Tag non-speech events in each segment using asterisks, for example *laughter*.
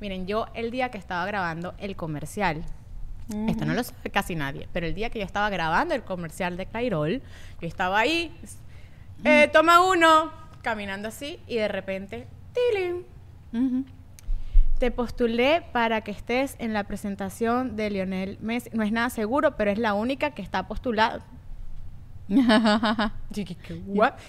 Miren, yo el día que estaba grabando el comercial, esto no lo sabe casi nadie, pero el día que yo estaba grabando el comercial de Cairol, yo estaba ahí, eh, toma uno, caminando así, y de repente, ¡tiling! Te postulé para que estés en la presentación de Lionel Messi. No es nada seguro, pero es la única que está postulada. *laughs*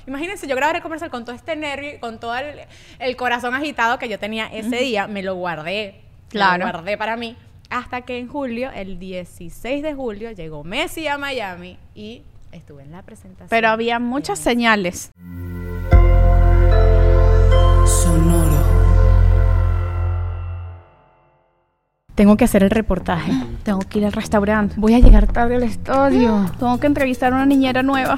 Imagínense, yo grabar el comercial con todo este nervio, con todo el, el corazón agitado que yo tenía ese día, me lo guardé. Claro. Me lo guardé para mí. Hasta que en julio, el 16 de julio, llegó Messi a Miami y estuve en la presentación. Pero había muchas señales. Tengo que hacer el reportaje. *clears throat* Tengo que ir al restaurante. Voy a llegar tarde al estudio. *clears throat* Tengo que entrevistar a una niñera nueva.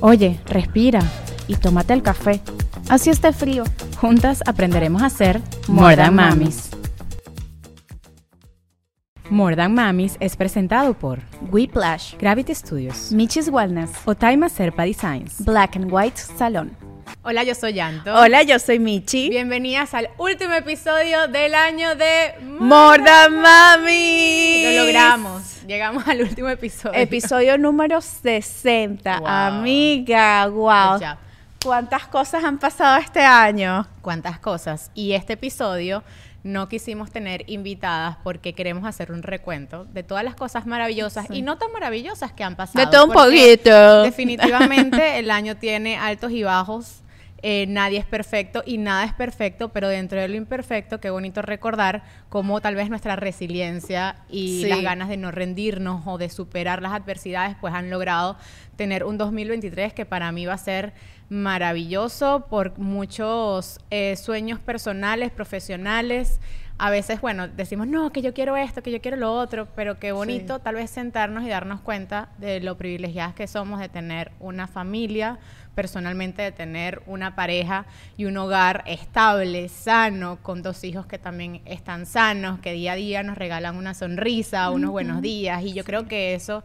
Oye, respira y tómate el café. Así esté frío. Juntas aprenderemos a More Than Mamis. More Than Mamis es presentado por Whiplash. Gravity Studios, Michis Wellness. Otaima Serpa Designs. Black and White Salon. Hola, yo soy Yanto. Hola, yo soy Michi. Bienvenidas al último episodio del año de More Than Mami. Lo logramos. Llegamos al último episodio. Episodio número 60. Wow. Amiga, wow. ¿Cuántas cosas han pasado este año? Cuántas cosas. Y este episodio no quisimos tener invitadas porque queremos hacer un recuento de todas las cosas maravillosas y no tan maravillosas que han pasado. De todo un poquito. Definitivamente *laughs* el año tiene altos y bajos. eh, nadie es perfecto y nada es perfecto, pero dentro de lo imperfecto, qué bonito recordar cómo tal vez nuestra resiliencia y Sí. las ganas de no rendirnos o de superar las adversidades, pues han logrado tener un 2023 que para mí va a ser maravilloso por muchos eh, sueños personales, profesionales. A veces, bueno, decimos, no, que yo quiero esto, que yo quiero lo otro, pero qué bonito tal vez sentarnos y darnos cuenta de lo privilegiadas que somos de tener una familia, personalmente de tener una pareja y un hogar estable, sano, con dos hijos que también están sanos, que día a día nos regalan una sonrisa, unos buenos días, y yo creo que eso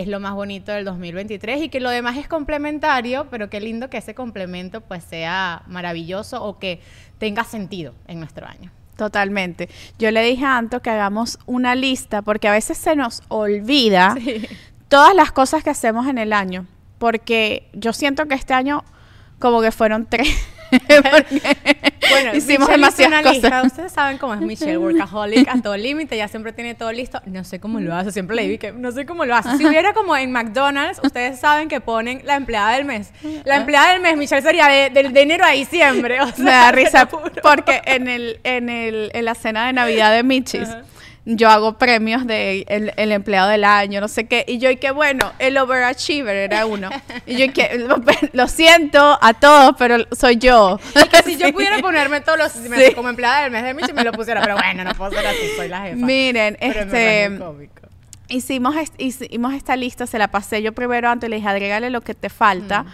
es lo más bonito del 2023 y que lo demás es complementario, pero qué lindo que ese complemento pues sea maravilloso o que tenga sentido en nuestro año. Totalmente. Yo le dije a Anto que hagamos una lista porque a veces se nos olvida *laughs* todas las cosas que hacemos en el año. Porque yo siento que este año como que fueron tres. Bueno, hicimos demasiadas lista. cosas. Ustedes saben cómo es Michelle, workaholic a todo límite, ya siempre tiene todo listo. No sé cómo lo hace, siempre le digo que no sé cómo lo hace. Si hubiera como en McDonald's, ustedes saben que ponen la empleada del mes. La empleada del mes, Michelle, sería de, del- de enero a diciembre. o Me sea, da te risa porque en el, en el, en la cena de Navidad de Michis, yo hago premios de el, el empleado del año, no sé qué, y yo y que bueno, el overachiever era uno. Y yo y que *laughs* lo siento a todos, pero soy yo. Y que si yo *laughs* pudiera ponerme todos los Sí. como empleada del mes de Michelle, me lo pusiera. Pero bueno, no puedo ser así, soy la jefa. Miren, Pero este hicimos, hicimos esta lista, se la pasé yo primero antes, le dije, agrégale lo que te falta,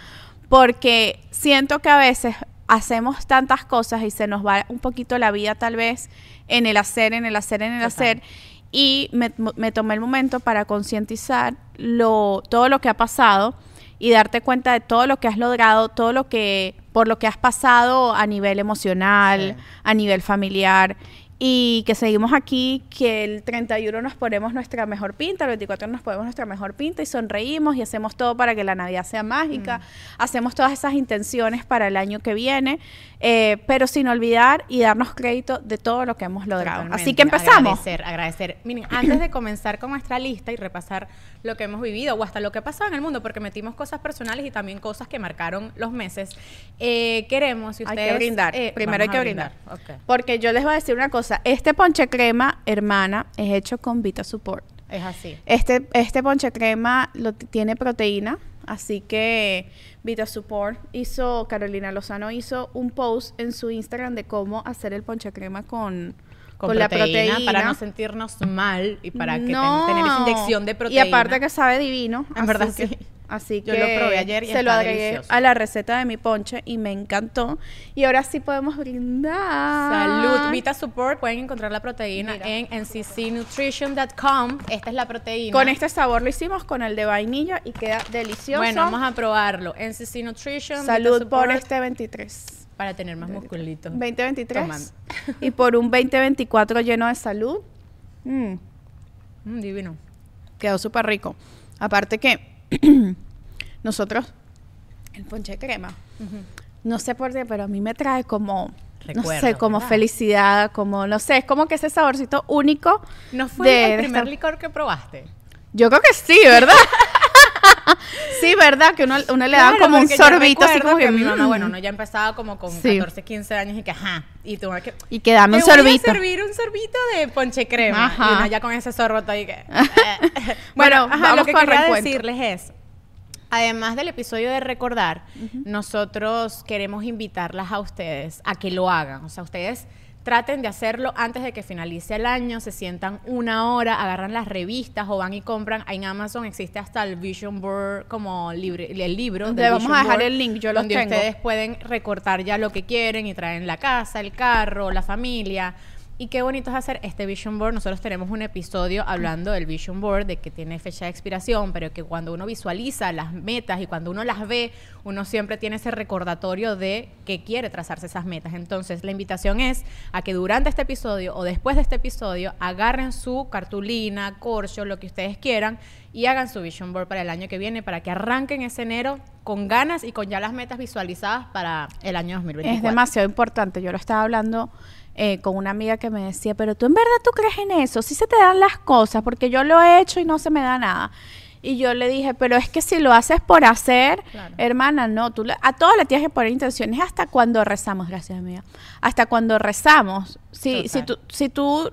porque siento que a veces hacemos tantas cosas y se nos va un poquito la vida tal vez en el hacer, en el hacer, en el Total. hacer. Y me, me tomé el momento para concientizar lo, todo lo que ha pasado y darte cuenta de todo lo que has logrado, todo lo que, por lo que has pasado a nivel emocional, Sí. a nivel familiar. Y que seguimos aquí, que el 31 nos ponemos nuestra mejor pinta, el 24 nos ponemos nuestra mejor pinta y sonreímos y hacemos todo para que la Navidad sea mágica, Mm. hacemos todas esas intenciones para el año que viene, eh, pero sin olvidar y darnos crédito de todo lo que hemos logrado. Así que Totalmente. empezamos. Agradecer, agradecer. Miren, antes de comenzar con nuestra lista y repasar lo que hemos vivido o hasta lo que ha pasado en el mundo, porque metimos cosas personales y también cosas que marcaron los meses, eh, queremos, si Hay ustedes... que brindar. eh, Primero hay que a brindar. Ok. Porque yo les voy a decir una cosa. Este ponche crema, hermana, es hecho con Vita Support. Es así. Este, este ponche crema lo, tiene proteína, así que Vita Support hizo, Carolina Lozano hizo un post en su Instagram de cómo hacer el ponche crema con, Con, con la proteína. Para no sentirnos mal y para que ten- No. tener esa inyección de proteína. Y aparte que sabe divino. *laughs* En verdad, que- sí. Así Yo que lo probé ayer y se lo agregué delicioso. a la receta de mi ponche y me encantó. Y ahora sí podemos brindar. Salud. Vita Support, pueden encontrar la proteína Mira. en nccnutrition.com. Esta es la proteína. Con este sabor lo hicimos con el de vainilla y queda delicioso. Bueno, vamos a probarlo. NCC Nutrition. Vita Salud por este 23. Para tener más musculitos. 2023 Tomando. y por un 2024 lleno de salud. Mm, Mm, divino. quedó súper rico. Aparte que *clears throat* nosotros, el ponche de crema, no sé por qué, pero a mí me trae como, no Recuerdo, sé, como ¿verdad? felicidad, como, no sé, es como que ese saborcito único. ¿No fue de- el primer esta- licor que probaste? Yo creo que sí, ¿verdad? *laughs* *laughs* sí, ¿verdad? Que uno, uno le da como un sorbito así como que... mi mamá, mm, bueno, uno ya empezaba como con Sí. 14, 15 años y que, ajá, y tú que... Y que dame un "Te voy a sorbito. servir un sorbito de ponche crema. Ajá. Y uno ya con ese sorbo todo ahí que... *laughs* Bueno, bueno, ajá, vamos lo que quería decirles es... Además del episodio de recordar, nosotros queremos invitarlas a ustedes a que lo hagan. O sea, ustedes traten de hacerlo antes de que finalice el año, se sientan una hora, agarran las revistas o van y compran. En Amazon existe hasta el Vision Board como libre, el libro. Le vamos a dejar Board, el link, yo los donde tengo. ustedes pueden recortar ya lo que quieren y traen la casa, el carro, la familia. Y qué bonito es hacer este Vision Board. Nosotros tenemos un episodio hablando del Vision Board, de que tiene fecha de expiración, pero que cuando uno visualiza las metas y cuando uno las ve, uno siempre tiene ese recordatorio de que quiere trazarse esas metas. Entonces, la invitación es a que durante este episodio o después de este episodio agarren su cartulina, corcho, lo que ustedes quieran y hagan su Vision Board para el año que viene, para que arranquen ese enero con ganas y con ya las metas visualizadas para el año 2024. Es demasiado importante. Yo lo estaba hablando eh, con una amiga que me decía, pero tú en verdad tú crees en eso, sí se te dan las cosas, porque yo lo he hecho y no se me da nada. Y yo le dije, pero es que si lo haces por hacer, Claro. hermana, no, tú le- a todos le tienes que poner intenciones hasta cuando rezamos, gracias amiga, hasta cuando rezamos. Si, si, tú, si tú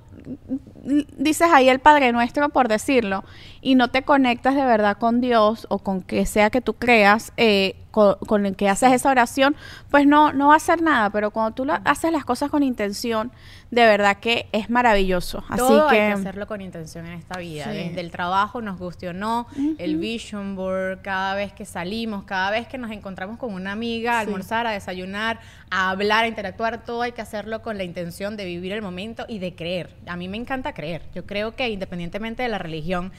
dices ahí el Padre Nuestro, por decirlo, y no te conectas de verdad con Dios o con que sea que tú creas, eh, con, con el que haces esa oración, pues no, no va a hacer nada. Pero cuando tú la- haces las cosas con intención, de verdad que es maravilloso. Así Todo que, hay que hacerlo con intención en esta vida. Sí. Desde el trabajo, nos guste o no, el vision board, cada vez que salimos, cada vez que nos encontramos con una amiga, a Sí. almorzar, a desayunar, a hablar, a interactuar, todo hay que hacerlo con la intención de vivir el momento y de creer. A mí me encanta creer. Yo creo que independientemente de la religión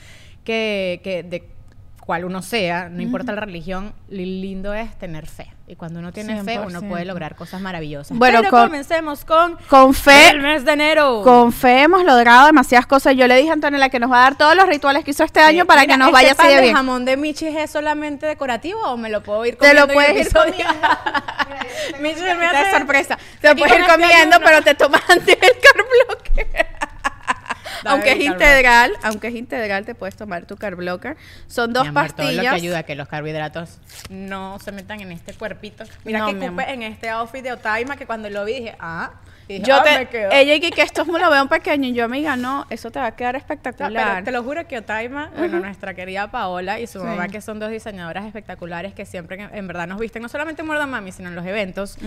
que, que de cual uno sea, no importa la religión, lo lindo es tener fe. Y cuando uno tiene fe, uno 100%. puede lograr cosas maravillosas. Bueno, Pero con- comencemos con, con fe, el mes de enero. con fe hemos logrado demasiadas cosas. Yo le dije a Antonella que nos va a dar todos los rituales que hizo este año para Mira, que nos ¿este vaya así pan de bien. jamón de Michis es solamente decorativo o me lo puedo ir Te comiendo? lo puedes el ir episodio? comiendo. *laughs* *laughs* Michis me hace sorpresa. Te lo puedes ir este comiendo, pero te tomas *laughs* antes el carblocker. Aunque es integral, aunque es integral, te puedes tomar tu carblocker. Son dos Mi amor, Todo lo que pastillas. ayuda a que los carbohidratos no se metan en este cuerpito. Mira No, que mi cupe en este outfit de Otaima que cuando lo vi dije, ah. Dije, Yo ah, te, me quedó. ella y que, esto me lo veo pequeño y yo amiga no, eso te va a quedar espectacular. pero te lo juro que Otaima, bueno, nuestra querida Paola y su Sí. mamá, que son dos diseñadoras espectaculares que siempre en, en verdad nos visten, no solamente en Muerda Mami, sino en los eventos,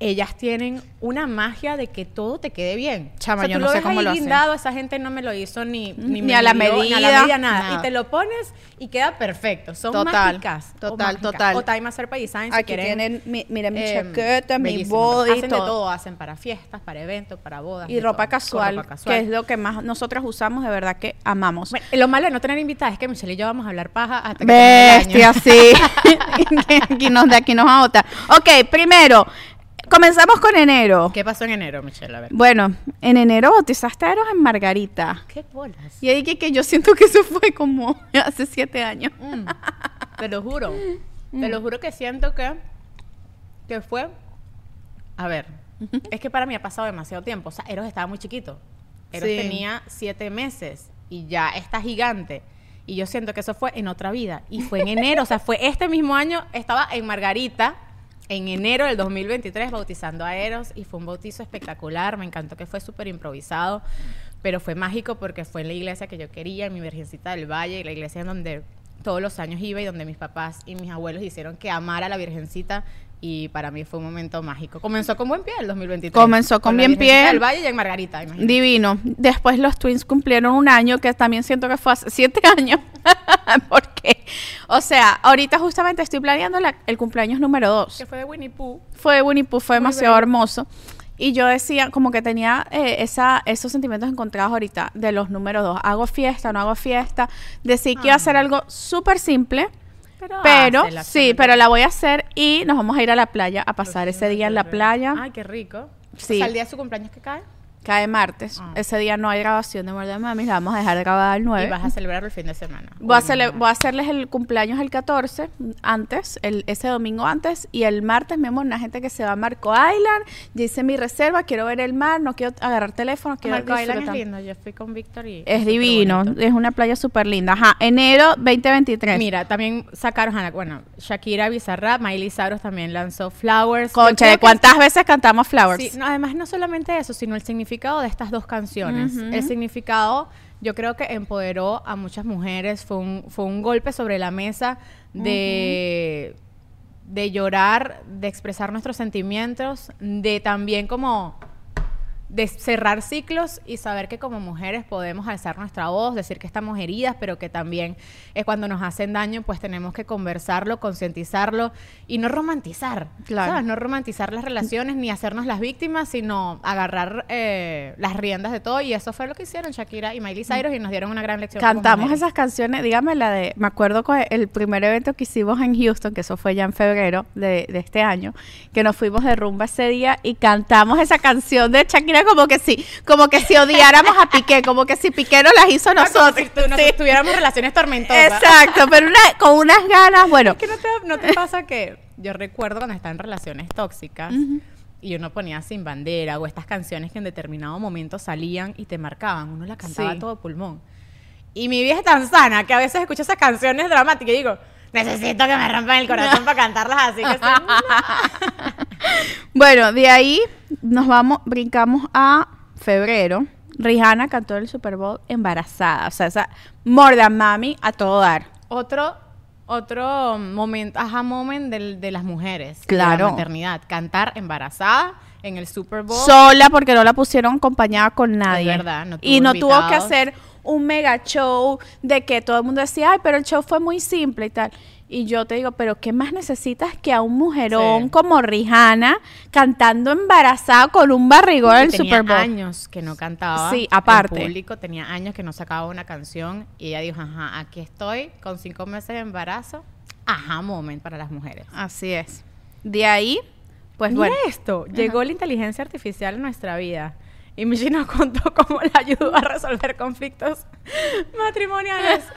ellas tienen una magia de que todo te quede bien. Chama, o sea, yo no lo sé cómo lo hacen. esa gente no me lo hizo ni, ni, a la midió, Ni a la medida, medida, nada. nada. Y te lo pones y queda perfecto. Son Total, mágicas. total, total. O Time Serpa Design, si Aquí quieren, tienen, mi, mira mi eh, chaqueta, mi body, Hacen todo. de todo. Hacen para fiestas, para eventos, para bodas. Y ropa todo. Casual, ropa casual. que es lo que más nosotras usamos, de verdad que amamos. Bueno, lo malo de no tener invitada es que Michelle y yo vamos a hablar paja hasta que. Bestia, sí. *laughs* *laughs* aquí nos, de aquí nos agota. Ok, primero, Comenzamos con enero. ¿Qué pasó en enero, Michelle? A ver. Bueno, en enero bautizaste a Eros en Margarita. ¿Qué bolas? Y ahí que, que yo siento que eso fue como *laughs* hace siete años. Mm, te lo juro. Te lo juro que siento que, que fue. A ver, es que para mí ha pasado demasiado tiempo. O sea, Eros estaba muy chiquito. Eros Sí. tenía siete meses y ya está gigante. Y yo siento que eso fue en otra vida. Y fue en enero, o sea, fue este mismo año, estaba en Margarita, en enero del 2023, bautizando a Eros. Y fue un bautizo espectacular. Me encantó que fue súper improvisado. Pero fue mágico porque fue en la iglesia que yo quería, en mi Virgencita del Valle, la iglesia en donde todos los años iba y donde mis papás y mis abuelos hicieron que amara a la Virgencita. Y para mí fue un momento mágico. Comenzó con buen pie el 2023. Comenzó con la bien pie. del Valle y en Margarita, imagínate. Divino. Después los twins cumplieron un año, que también siento que fue hace siete *laughs* años. Porque, o sea, ahorita justamente estoy planeando la- el cumpleaños número dos. Que fue de Winnie Pooh. Fue Winnie Pooh, fue Muy demasiado bello. hermoso. Y yo decía, como que tenía eh, esa, esos sentimientos encontrados ahorita de los números dos. Hago fiesta, no hago fiesta. Decidí que iba a hacer algo súper simple. Pero, Pero, sí, pero la voy a hacer y nos vamos a ir a la playa a pasar ese día en la playa. Ay, qué rico. Sí. O sea, el día de su cumpleaños que cae. Cae martes. Ah. Ese día no hay grabación de Murder Mami, la vamos a dejar grabada el 9. Y vas a celebrar el fin de semana. Voy a, Uy, cele- no. voy a hacerles el cumpleaños el 14, antes, el, ese domingo antes, y el martes, mi amor, una gente que se va a Marco Island, ya hice mi reserva, quiero ver el mar, no quiero agarrar teléfono, quiero Marco Island es lindo. Yo fui con Víctor y... Es divino, bonito. es una playa súper linda. Ajá, enero 2023. Mira, también sacaron, bueno, Shakira Bizarrap, Miley Cyrus también lanzó Flowers. Concha, ¿de cuántas veces cantamos Flowers? Sí, no, además no solamente eso, sino el significado de estas dos canciones. El significado, yo creo que empoderó a muchas mujeres, fue un, fue un golpe sobre la mesa de, de llorar, de expresar nuestros sentimientos, de también como de cerrar ciclos y saber que como mujeres podemos alzar nuestra voz, decir que estamos heridas, pero que también es cuando nos hacen daño, pues tenemos que conversarlo, concientizarlo y no romantizar, Claro. ¿sabes? No romantizar las relaciones ni hacernos las víctimas, sino agarrar eh, las riendas de todo y eso fue lo que hicieron Shakira y Miley Cyrus y nos dieron una gran lección. Cantamos esas canciones, dígame la de, me acuerdo con el primer evento que hicimos en Houston, que eso fue ya en febrero de, de este año, que nos fuimos de rumba ese día y cantamos esa canción de Shakira como que si, como que si odiáramos a Piqué, como que si Piqué no las hizo Ah, como nosotros. si tu- nos Sí. tuviéramos relaciones tormentosas. Exacto, pero una- con unas ganas, bueno, Es que no te, no te pasa que yo recuerdo cuando estaba en relaciones tóxicas y uno ponía sin bandera o estas canciones que en determinado momento salían y te marcaban, uno la cantaba Sí. a todo pulmón. Y mi vida es tan sana que a veces escucho esas canciones dramáticas y digo, necesito que me rompan el corazón para cantarlas así que. *laughs* Bueno, de ahí nos vamos, brincamos a febrero. Rihanna cantó el Super Bowl embarazada. O sea, esa More Than Mami a todo dar. Otro otro momento, ajá, moment del- de las mujeres. de Claro. la maternidad. Cantar embarazada en el Super Bowl. Sola porque no la pusieron acompañada con nadie. verdad, no y no tuvo que hacer un mega show de que todo el mundo decía, ay, pero el show fue muy simple y tal. Y yo te digo, pero ¿qué más necesitas que a un mujerón Sí. como Rihanna cantando embarazada con un barrigón en el Super Bowl? años que no cantaba. Sí, aparte. En público tenía años que no sacaba una canción y ella dijo, ajá, aquí estoy con cinco meses de embarazo. Ajá, moment para las mujeres. Así es. De ahí, pues Mira bueno. esto, llegó la inteligencia artificial en nuestra vida. Y Michi nos *laughs* contó cómo la ayudó a resolver conflictos *laughs* matrimoniales. *laughs*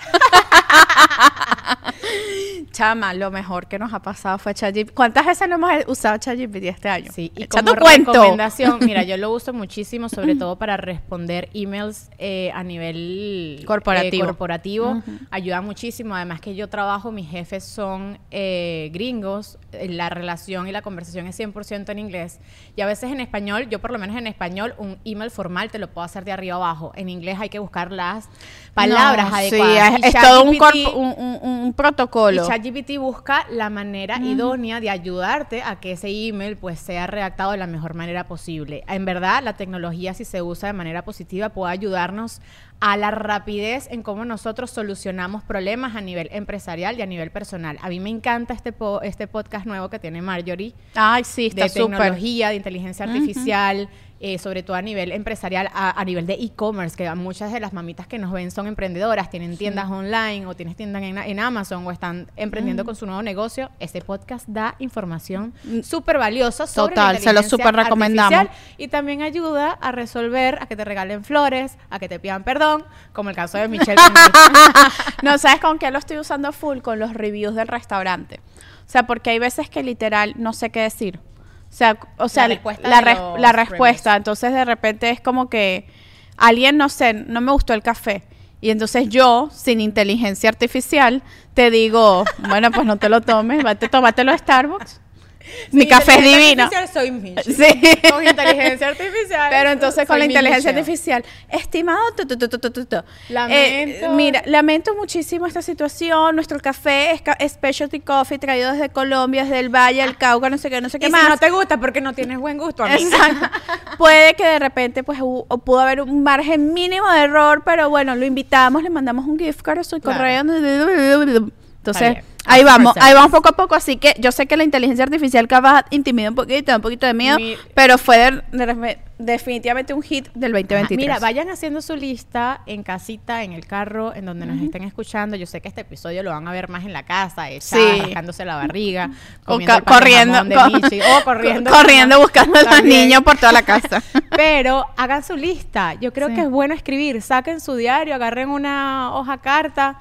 Chama, lo mejor que nos ha pasado fue ChatGPT. ¿Cuántas veces no hemos usado ChatGPT este año? Sí, y Echa como tu cuento. recomendación, *laughs* mira, yo lo uso muchísimo, sobre todo para responder emails eh, a nivel Corporativo. eh, corporativo. Ayuda muchísimo. Además que yo trabajo, mis jefes son eh, gringos, eh, la relación y la conversación es 100% en inglés. Y a veces en español, yo por lo menos en español, un email formal te lo puedo hacer de arriba abajo. En inglés hay que buscar las palabras No, adecuadas. Sí, es, es todo un, un, un- un protocolo. y ChatGPT busca la manera idónea de ayudarte a que ese email pues sea redactado de la mejor manera posible. En verdad, la tecnología si se usa de manera positiva puede ayudarnos a la rapidez en cómo nosotros solucionamos problemas a nivel empresarial y a nivel personal. A mí me encanta este po- este podcast nuevo que tiene Marjorie Ay, sí, está de tecnología, de inteligencia artificial eh, sobre todo a nivel empresarial, a, a nivel de e-commerce, que muchas de las mamitas que nos ven son emprendedoras, tienen tiendas online o tienes tiendas en, en Amazon o están emprendiendo con su nuevo negocio, este podcast da información súper valiosa sobre la Total, se lo súper recomendamos. y también ayuda a resolver, a que te regalen flores, a que te pidan perdón, como el caso de Michelle. *laughs* no, ¿sabes con qué lo estoy usando full? Con los reviews del restaurante. O sea, porque hay veces que literal no sé qué decir. O sea, o sea, respuesta la, res- respuesta. Entonces, de repente es como que alguien, no sé, no me gustó el café. Y entonces yo, sin inteligencia artificial, te digo, bueno, pues no te lo tomes, tómatelo a Starbucks. Mi Sin café es divino. artificial Soy Michelle. Sí. *laughs* Con inteligencia artificial. Pero entonces con la inteligencia artificial, estimado, tu, tu, tu, tu, tu, tu, tu. Lamento. Eh, mira, lamento muchísimo esta situación. Nuestro café es specialty coffee traído desde Colombia, desde el Valle, el Cauca, no sé qué, no sé Y qué si más. no te gusta porque no tienes buen gusto, amiga. Exacto. *laughs* Puede que de repente pues o pudo haber un margen mínimo de error, pero bueno, lo invitamos, le mandamos un gift card a su Claro. correo. Entonces, ahí vamos, ahí vamos poco a poco, así que yo sé que la inteligencia artificial capaz intimida un poquito, da un poquito de miedo, Mi- pero fue de- de- definitivamente un hit del 2023. Mira, vayan haciendo su lista en casita, en el carro, en donde nos estén escuchando. Yo sé que este episodio lo van a ver más en la casa, echada, Sí. la barriga, *laughs* comiendo corriendo, jamón de co- Michi, o *laughs* corriendo. corriendo buscando a los niños por toda la casa. *laughs* Pero hagan su lista. Yo creo Sí. que es bueno escribir. Saquen su diario, agarren una hoja carta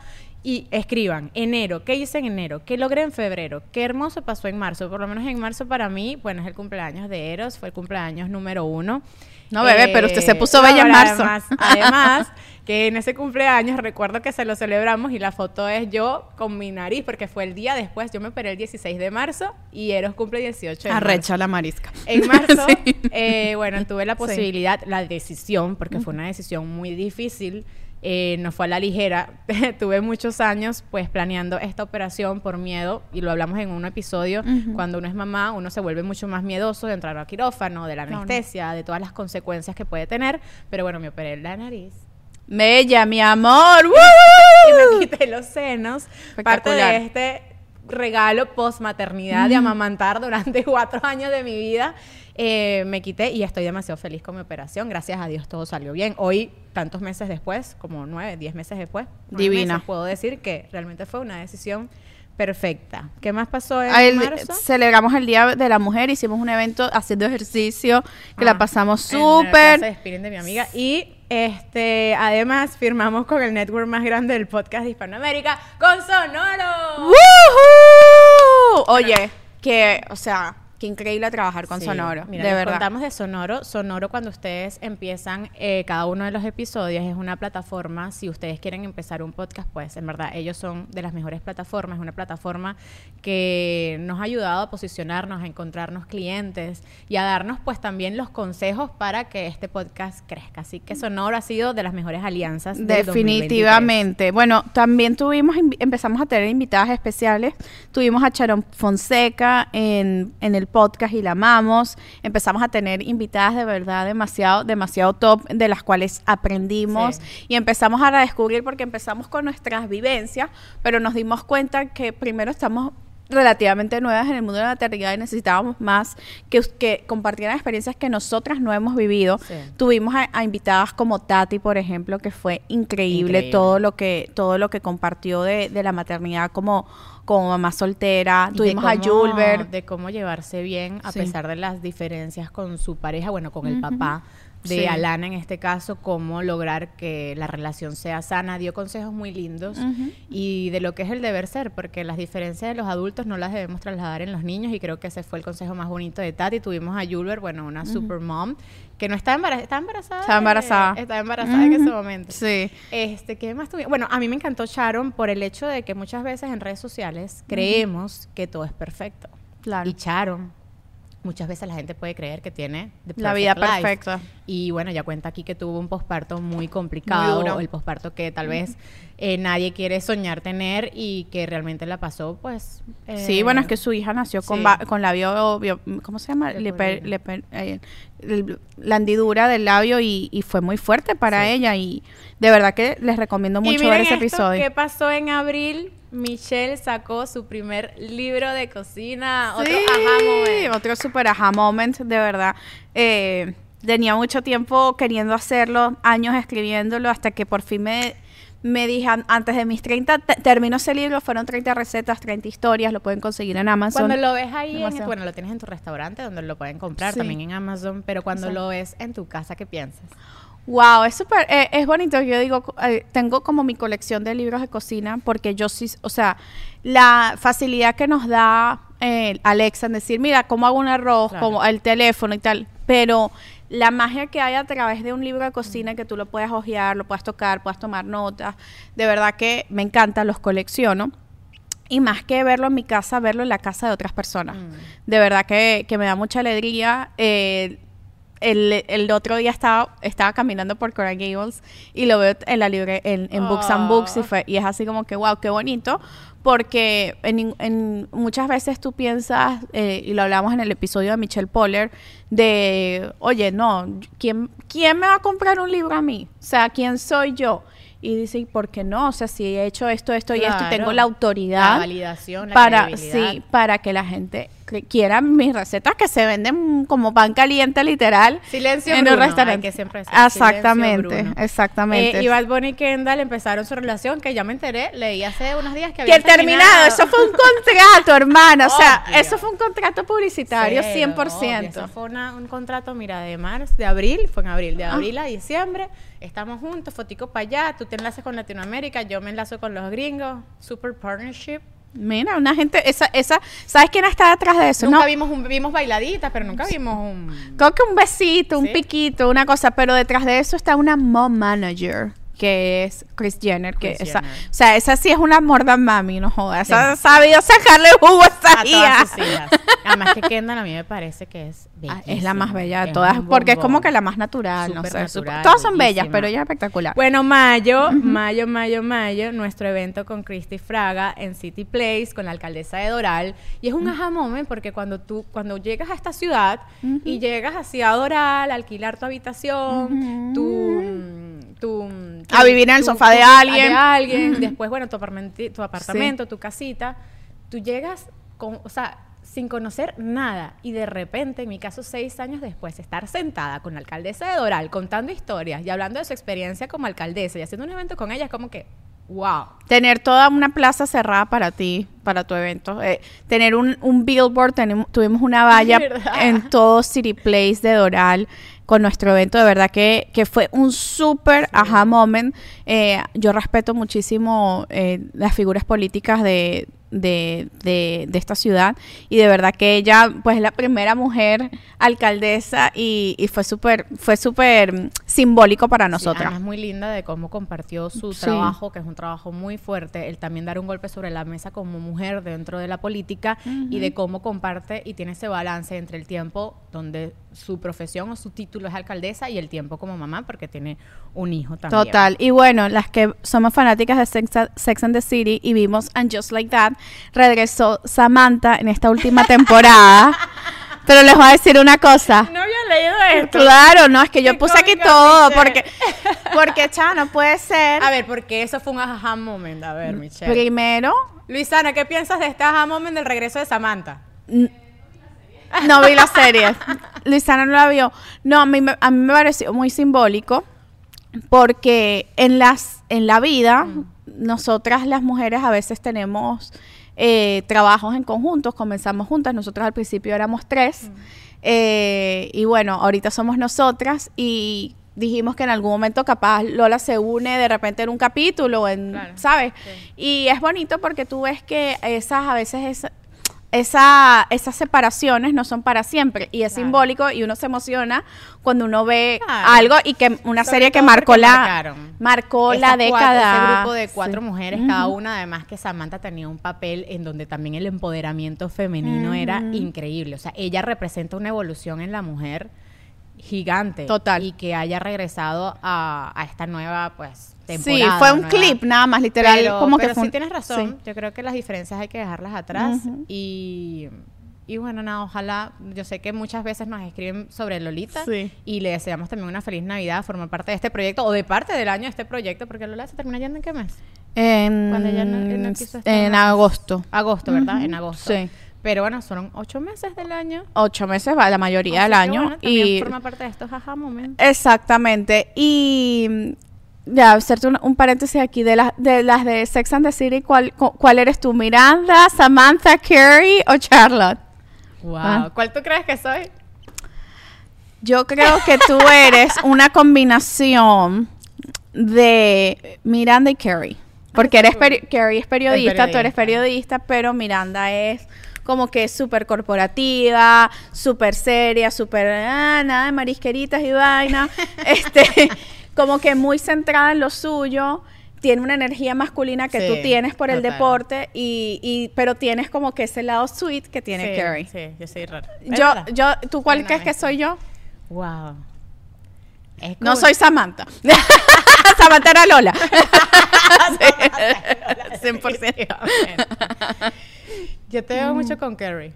y escriban. Enero, ¿qué hice en enero? ¿Qué logré en febrero? ¿Qué hermoso pasó en marzo? Por lo menos en marzo para mí, bueno, es el cumpleaños de Eros, fue el cumpleaños número uno. Eh, No, bebé, pero usted se puso bella en marzo. Además, además, que en ese cumpleaños recuerdo que se lo celebramos y la foto es yo con mi nariz, porque fue el día después. Yo me operé el 16 de marzo y Eros cumple 18 de marzo. Arrecha la marisca. En *laughs* marzo, Sí. eh, bueno, tuve la posibilidad, la decisión, porque fue una decisión muy difícil, eh, no fue a la ligera. *laughs* tuve muchos años, pues, planeando esta operación por miedo, y lo hablamos en un episodio. Cuando uno es mamá, uno se vuelve mucho más miedoso de entrar al quirófano, de la anestesia, de todas las consecuencias que puede tener. Pero bueno, me operé la nariz Bella, mi amor. *laughs* y ¡Woo! me quité los senos. Parte de este regalo post maternidad de amamantar durante *laughs* cuatro años de mi vida. eh, me quité y estoy demasiado feliz con mi operación. Gracias a Dios todo salió bien. Hoy, tantos meses después, como nueve, diez meses después, Divina. meses, puedo decir que realmente fue una decisión perfecta. ¿Qué más pasó en el- marzo? celebramos el Día de la Mujer, hicimos un evento haciendo ejercicio, que la Ah, pasamos la súper. De mi amiga. Y este, además firmamos con el network más grande del podcast de Hispanoamérica, con Sonoro. ¡Woohoo! Oye, que, o sea, qué increíble trabajar con Sí, Sonoro, Mira, de les verdad. contamos de Sonoro. Sonoro, cuando ustedes empiezan eh, cada uno de los episodios, es una plataforma. Si ustedes quieren empezar un podcast, pues en verdad ellos son de las mejores plataformas. Es una plataforma que nos ha ayudado a posicionarnos, a encontrarnos clientes y a darnos, pues también los consejos para que este podcast crezca. Así que Sonoro ha sido de las mejores alianzas. del 2023. Definitivamente. Bueno, también tuvimos, empezamos a tener invitadas especiales. Tuvimos a Sharon Fonseca en, en el podcast y la amamos. Empezamos a tener invitadas de verdad demasiado, demasiado top, de las cuales aprendimos Sí. y empezamos a descubrir porque empezamos con nuestras vivencias, pero nos dimos cuenta que primero estamos relativamente nuevas en el mundo de la maternidad y necesitábamos más que, que compartieran experiencias que nosotras no hemos vivido. Sí. Tuvimos a, a invitadas como Tati, por ejemplo, que fue increíble, Increíble. todo lo que todo lo que compartió de, de la maternidad como, como mamá soltera. Y Tuvimos a cómo- Julber. De cómo llevarse bien a Sí. pesar de las diferencias con su pareja, bueno, con el papá de Sí. Alana en este caso, cómo lograr que la relación sea sana. Dio consejos muy lindos y de lo que es el deber ser, porque las diferencias de los adultos no las debemos trasladar en los niños y creo que ese fue el consejo más bonito de Tati. Tuvimos a Julber, bueno, una super mom, que no está embarazada, está embarazada. Estaba embarazada. eh, Estaba embarazada en ese momento. Sí. Este, ¿qué más tuvimos? Bueno, a mí me encantó Sharon por el hecho de que muchas veces en redes sociales creemos que todo es perfecto. Claro. Y Sharon, muchas veces la gente puede creer que tiene La vida life. perfecta. Y bueno, ya cuenta aquí que tuvo un posparto muy complicado, el posparto que tal vez eh, nadie quiere soñar tener y que realmente la pasó, pues. Sí, eh, bueno, es que su hija nació con, sí. con labio, bio- ¿cómo se llama? Eh, la hendidura del labio y, y fue muy fuerte para Sí. ella y de verdad que les recomiendo mucho ver ese esto, episodio. ¿Qué pasó en abril? Michelle sacó su primer libro de cocina, otro aha moment. Otro super aha moment, de verdad. Eh, tenía mucho tiempo queriendo hacerlo, años escribiéndolo, hasta que por fin me, me dije, an- antes de mis 30, te- termino ese libro, fueron 30 recetas, 30 historias, lo pueden conseguir en Amazon. Cuando lo ves ahí, en, bueno, lo tienes en tu restaurante donde lo pueden comprar, Sí. también en Amazon, pero cuando Exacto. lo ves en tu casa, ¿qué piensas? Wow, es súper, eh, es bonito. Yo digo, eh, tengo como mi colección de libros de cocina porque yo sí, o sea, la facilidad que nos da eh, Alexa en decir, mira, cómo hago un arroz, Claro. como el teléfono y tal, pero la magia que hay a través de un libro de cocina que tú lo puedes hojear, lo puedes tocar, puedes tomar notas, de verdad que me encanta, los colecciono. Y más que verlo en mi casa, verlo en la casa de otras personas. Mm. De verdad que, que me da mucha alegría. Eh, el, el otro día estaba, estaba caminando por Coral Gables y lo veo en la libre, en, en Books and Books y, Ah. fue- y es así como que, wow, qué bonito. Porque en, en- muchas veces tú piensas, eh, y lo hablamos en el episodio de Michelle Poller, de, oye, no, ¿quién, ¿quién me va a comprar un libro a mí? O sea, ¿quién soy yo? Y dice, ¿y por qué no? O sea, si he hecho esto, esto y esto, y tengo la autoridad La validación, la para, sí, para que la gente que quiera mis recetas que se venden como pan caliente literal Silencio en Bruno, un restaurante. que siempre exactamente, Bruno. exactamente. Eh, y Bad Bunny y Kendall empezaron su relación, que ya me enteré, leí hace unos días que que habían el terminado, eso fue un contrato, hermano, o sea, Obvio. eso fue un contrato publicitario Cero, 100%. obvio, Eso fue una- un contrato, mira, de marzo, de abril, fue en abril, Ah. de abril a diciembre, estamos juntos, fotico para allá, tú te enlaces con Latinoamérica, yo me enlazo con los gringos, super partnership. Mira, una gente, esa, esa, ¿sabes quién está detrás de eso? Nunca no, vimos un, vimos bailaditas, pero nunca vimos un... Creo que un besito, un Sí. piquito, una cosa, pero detrás de eso está una mom manager que es Chris Jenner, que esa, Jenner. o sea, esa sí es una morda mami, no jodas, esa ha sabido sacarle jugo a esa A hija. todas sus hijas. Además que Kendall a mí me parece que es Ah, es la más bellísima, bella de es todas, porque es como que la más natural, no Súper sé, súper- natural, todas son bellas, bellísima. pero ella es espectacular. Bueno, mayo, mayo, mayo, mayo, nuestro evento con Christy Fraga en City Place con la alcaldesa de Doral. Y es un aha moment porque cuando tú, cuando llegas a esta ciudad y llegas hacia Doral, alquilar tu habitación, tu, tu, A vivir en el sofá de alguien. de alguien, después, bueno, tu apartamento, tu, apartamento, tu casita, tú llegas con, o sea, sin conocer nada y de repente, en mi caso, seis años después, estar sentada con la alcaldesa de Doral contando historias y hablando de su experiencia como alcaldesa y haciendo un evento con ella es como que, wow. Tener toda una plaza cerrada para ti, para tu evento. Eh, tener un, un billboard, tenemos, tuvimos una valla *laughs* en todo City Place de Doral con nuestro evento. De verdad que, que fue un súper aha moment. Eh, yo respeto muchísimo eh, las figuras políticas de, de, de- de esta ciudad y de verdad que ella pues es la primera mujer alcaldesa y, y fue súper fue súper simbólico para Sí, nosotras. además muy linda de cómo compartió su Sí. trabajo, que es un trabajo muy fuerte, el también dar un golpe sobre la mesa como mujer dentro de la política y de cómo comparte y tiene ese balance entre el tiempo donde su profesión o su título es alcaldesa y el tiempo como mamá porque tiene un hijo también. Total. Y bueno, las que somos fanáticas de Sex, Sex and the City y vimos And Just Like That, regresó Samantha en esta última temporada. *laughs* Pero les voy a decir una cosa. No había leído esto. Claro, no, es que yo puse aquí todo, porque, *laughs* porque, chao, no puede ser. A ver, porque eso fue un aha moment. A ver, Michelle. Primero, Luisana, ¿qué piensas de este aha moment del regreso de Samantha? no vi la serie. Luisana no la vio. No, a mí, me- a mí me pareció muy simbólico porque en, las, en la vida, nosotras las mujeres a veces tenemos eh, trabajos en conjuntos, comenzamos juntas, nosotras al principio éramos tres, eh, y bueno, ahorita somos nosotras y dijimos que en algún momento capaz Lola se une de repente en un capítulo, en, Claro, ¿sabes? sí. Y es bonito porque tú ves que esas a veces es, esa, esas separaciones no son para siempre y es Claro. simbólico y uno se emociona cuando uno ve Claro. algo y que una Sobre serie que marcó la marcaron. marcó la cuatro- década ese grupo de cuatro Sí. mujeres, cada una, además que Samantha tenía un papel en donde también el empoderamiento femenino era increíble. O sea, ella representa una evolución en la mujer gigante. Total. Y que haya regresado a, a esta nueva, pues, Sí, temporada. fue un nueva- clip nada más literal pero, como pero que fue sí un- tienes razón. sí. Yo creo que las diferencias hay que dejarlas atrás. y, y bueno, nada, ojalá. Yo sé que muchas veces nos escriben sobre Lolita. Sí. Y le deseamos también una feliz Navidad, formar parte de este proyecto o de parte del año de este proyecto, porque Lola se termina yendo en qué mes? en, Cuando ella no- no quiso estar en agosto Agosto, ¿verdad? En agosto. sí. Pero bueno, son ocho meses del año. Ocho meses va la mayoría del Así año. bueno, y forma parte de estos jaja momentos. Exactamente. Y ya, hacerte un, un paréntesis aquí de, las de las de Sex and the City, ¿cuál, cu- cuál eres tú? ¿Miranda, Samantha, Carrie o Charlotte? Wow. Ah. ¿Cuál tú crees que soy? Yo creo que tú eres una combinación de Miranda y Carrie. Porque eres peri- Carrie es periodista, tú eres periodista, pero Miranda es como que súper corporativa, súper seria, súper ah, nada de marisqueritas y vaina. *laughs* este, como que muy centrada en lo suyo. Tiene una energía masculina que Sí, tú tienes por el total. deporte, y, y- pero tienes como que ese lado sweet que tiene sí, Carrie. Sí, yo soy rara. Yo, yo, ¿tú cuál crees que soy yo? Wow. No soy Samantha. *laughs* Samantha era Lola. *laughs* Sí, 100%. Yo te veo mucho con Carrie.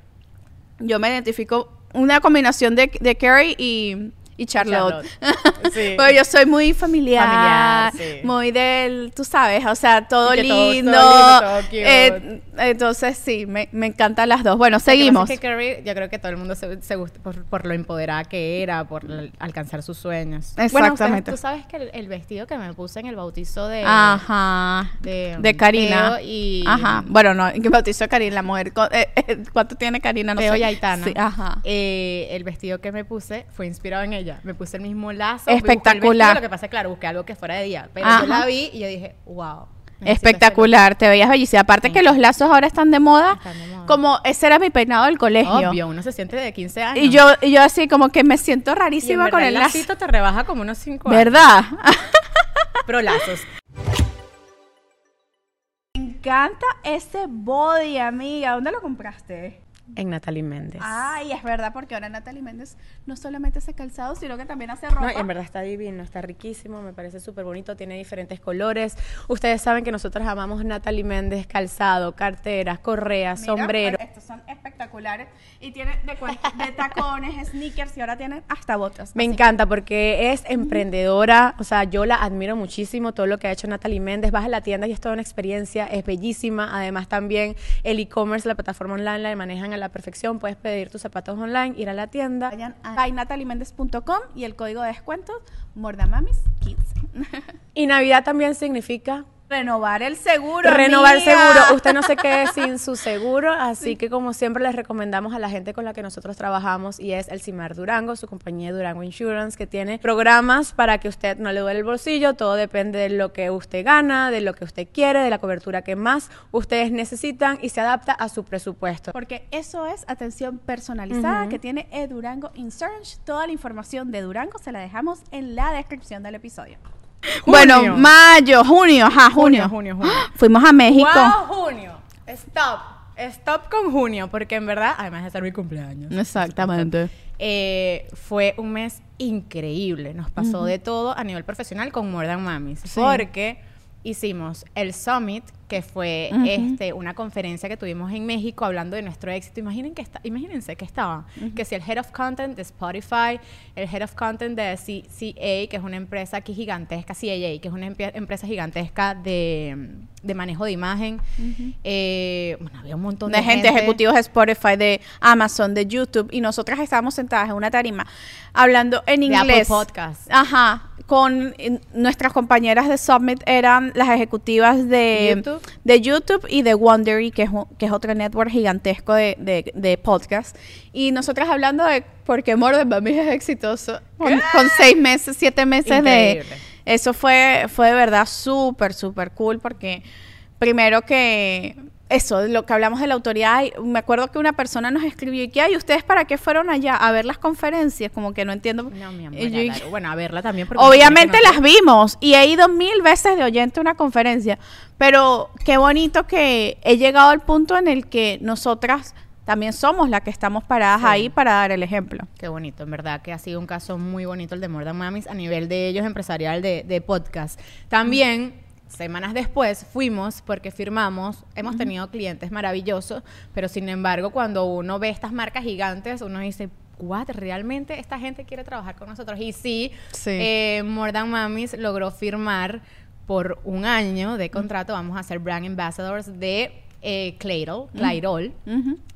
Yo me identifico una combinación de, de Carrie y, y Charlotte. Charlotte. *laughs* Sí. Porque yo soy muy familiar, Familiar, sí. muy del, tú sabes, o sea, todo que todo- todo lindo. lindo, todo cute. eh, entonces, sí, me, me encantan las dos. Bueno, seguimos. es que Carrie, yo creo que todo el mundo se, se gusta por, por lo empoderada que era, por alcanzar sus sueños. Bueno, Exactamente. ustedes- tú sabes que el, el vestido que me puse en el bautizo de, Ajá. de, De Karina. Teo y Ajá. Bueno, no, que bautizó a Karina, la mujer. eh, eh, ¿Cuánto tiene Karina? No Teo sé. y Aitana. Sí, ajá. Eh, el vestido que me puse fue inspirado en ella. Me puse el mismo lazo. el Espectacular. lo que pasa es claro, busqué algo que fuera de día. Pero Ajá. yo la vi y yo dije, wow. Espectacular, te veías bellísima. Aparte Sí. que los lazos ahora están de moda, Están de moda. como ese era mi peinado del colegio. Obvio, uno se siente de 15 años. Y yo, y yo así como que me siento rarísima con el lazo. lacito te rebaja como unos 5 años. ¿Verdad? *laughs* Pero lazos. Me encanta ese body, amiga. ¿Dónde lo compraste? En Natalie Méndez. Ay, es verdad, porque ahora Natalie Méndez no solamente hace calzado, sino que también hace ropa. No, en verdad está divino, está riquísimo, me parece súper bonito, tiene diferentes colores. Ustedes saben que nosotros amamos Natalie Méndez, calzado, carteras, correas, Mira, sombrero. pues, Estos son espectaculares. Y tienen de, de tacones, *laughs* sneakers y ahora tienen hasta botas. Me encanta porque es emprendedora, o sea, yo la admiro muchísimo todo lo que ha hecho Natalie Méndez. Vas a la tienda y es toda una experiencia, es bellísima. Además, también el e-commerce, la plataforma online, la manejan a la perfección. Puedes pedir tus zapatos online, ir a la tienda. Vayan a bynataliemendez.com y el código de descuento Mordamamis 15. *laughs* Y Navidad también significa Renovar el seguro. Renovar el seguro. Usted no se quede *laughs* sin su seguro, así que como siempre les recomendamos a la gente con la que nosotros trabajamos y es el CIMAR Durango, su compañía Durango Insurance, que tiene programas para que usted no le duele el bolsillo. Todo depende de lo que usted gana, de lo que usted quiere, de la cobertura que más ustedes necesitan y se adapta a su presupuesto. Porque eso es atención personalizada que tiene Durango Insurance. Toda la información de Durango se la dejamos en la descripción del episodio. Bueno, mayo, junio, ajá, junio. Junio, junio, junio. *gasps* Fuimos a México. ¡Wow, junio! Stop. Stop con junio, porque en verdad, además de ser mi cumpleaños. Exactamente. Eh, fue un mes increíble. Nos pasó de todo a nivel profesional con More Than Mamis. Sí. Porque hicimos el Summit, que fue este, una conferencia que tuvimos en México hablando de nuestro éxito. Imaginen que está, imagínense que estaba. Que si el Head of Content de Spotify, el Head of Content de C- CA, que es una empresa aquí gigantesca, CAA, que es una empresa gigantesca de, de manejo de imagen. Eh, bueno, había un montón de, de gente, ejecutivos de Spotify, de Amazon, de YouTube, y nosotras estábamos sentadas en una tarima hablando en De inglés. Apple Podcast. Ajá, con eh, nuestras compañeras de Summit eran las ejecutivas de YouTube. de YouTube y de Wondery, que es, que es otro network gigantesco de, de, de podcast. Y nosotras hablando de por qué More Than Mamis es exitoso con, con seis meses, siete meses Increíble. de... Eso fue, fue de verdad súper, súper cool porque primero que eso, lo que hablamos de la autoridad, me acuerdo que una persona nos escribió y que, ay, ¿ustedes para qué fueron allá a ver las conferencias? Como que no entiendo. No, mi amor, Y yo claro. Bueno, a verla también. porque Obviamente las vimos y he ido mil veces de oyente a una conferencia, pero qué bonito que he llegado al punto en el que nosotras también somos las que estamos paradas Sí. ahí para dar el ejemplo. Qué bonito, en verdad que ha sido un caso muy bonito el de More Than Mamis a nivel de ellos empresarial de, de podcast. También, semanas después, fuimos porque firmamos, hemos tenido clientes maravillosos, pero sin embargo, cuando uno ve estas marcas gigantes, uno dice, what, realmente esta gente quiere trabajar con nosotros. Y sí, Sí. eh, More Than Mamis logró firmar por un año de contrato, vamos a ser brand ambassadors de eh, Clairol, Clairol,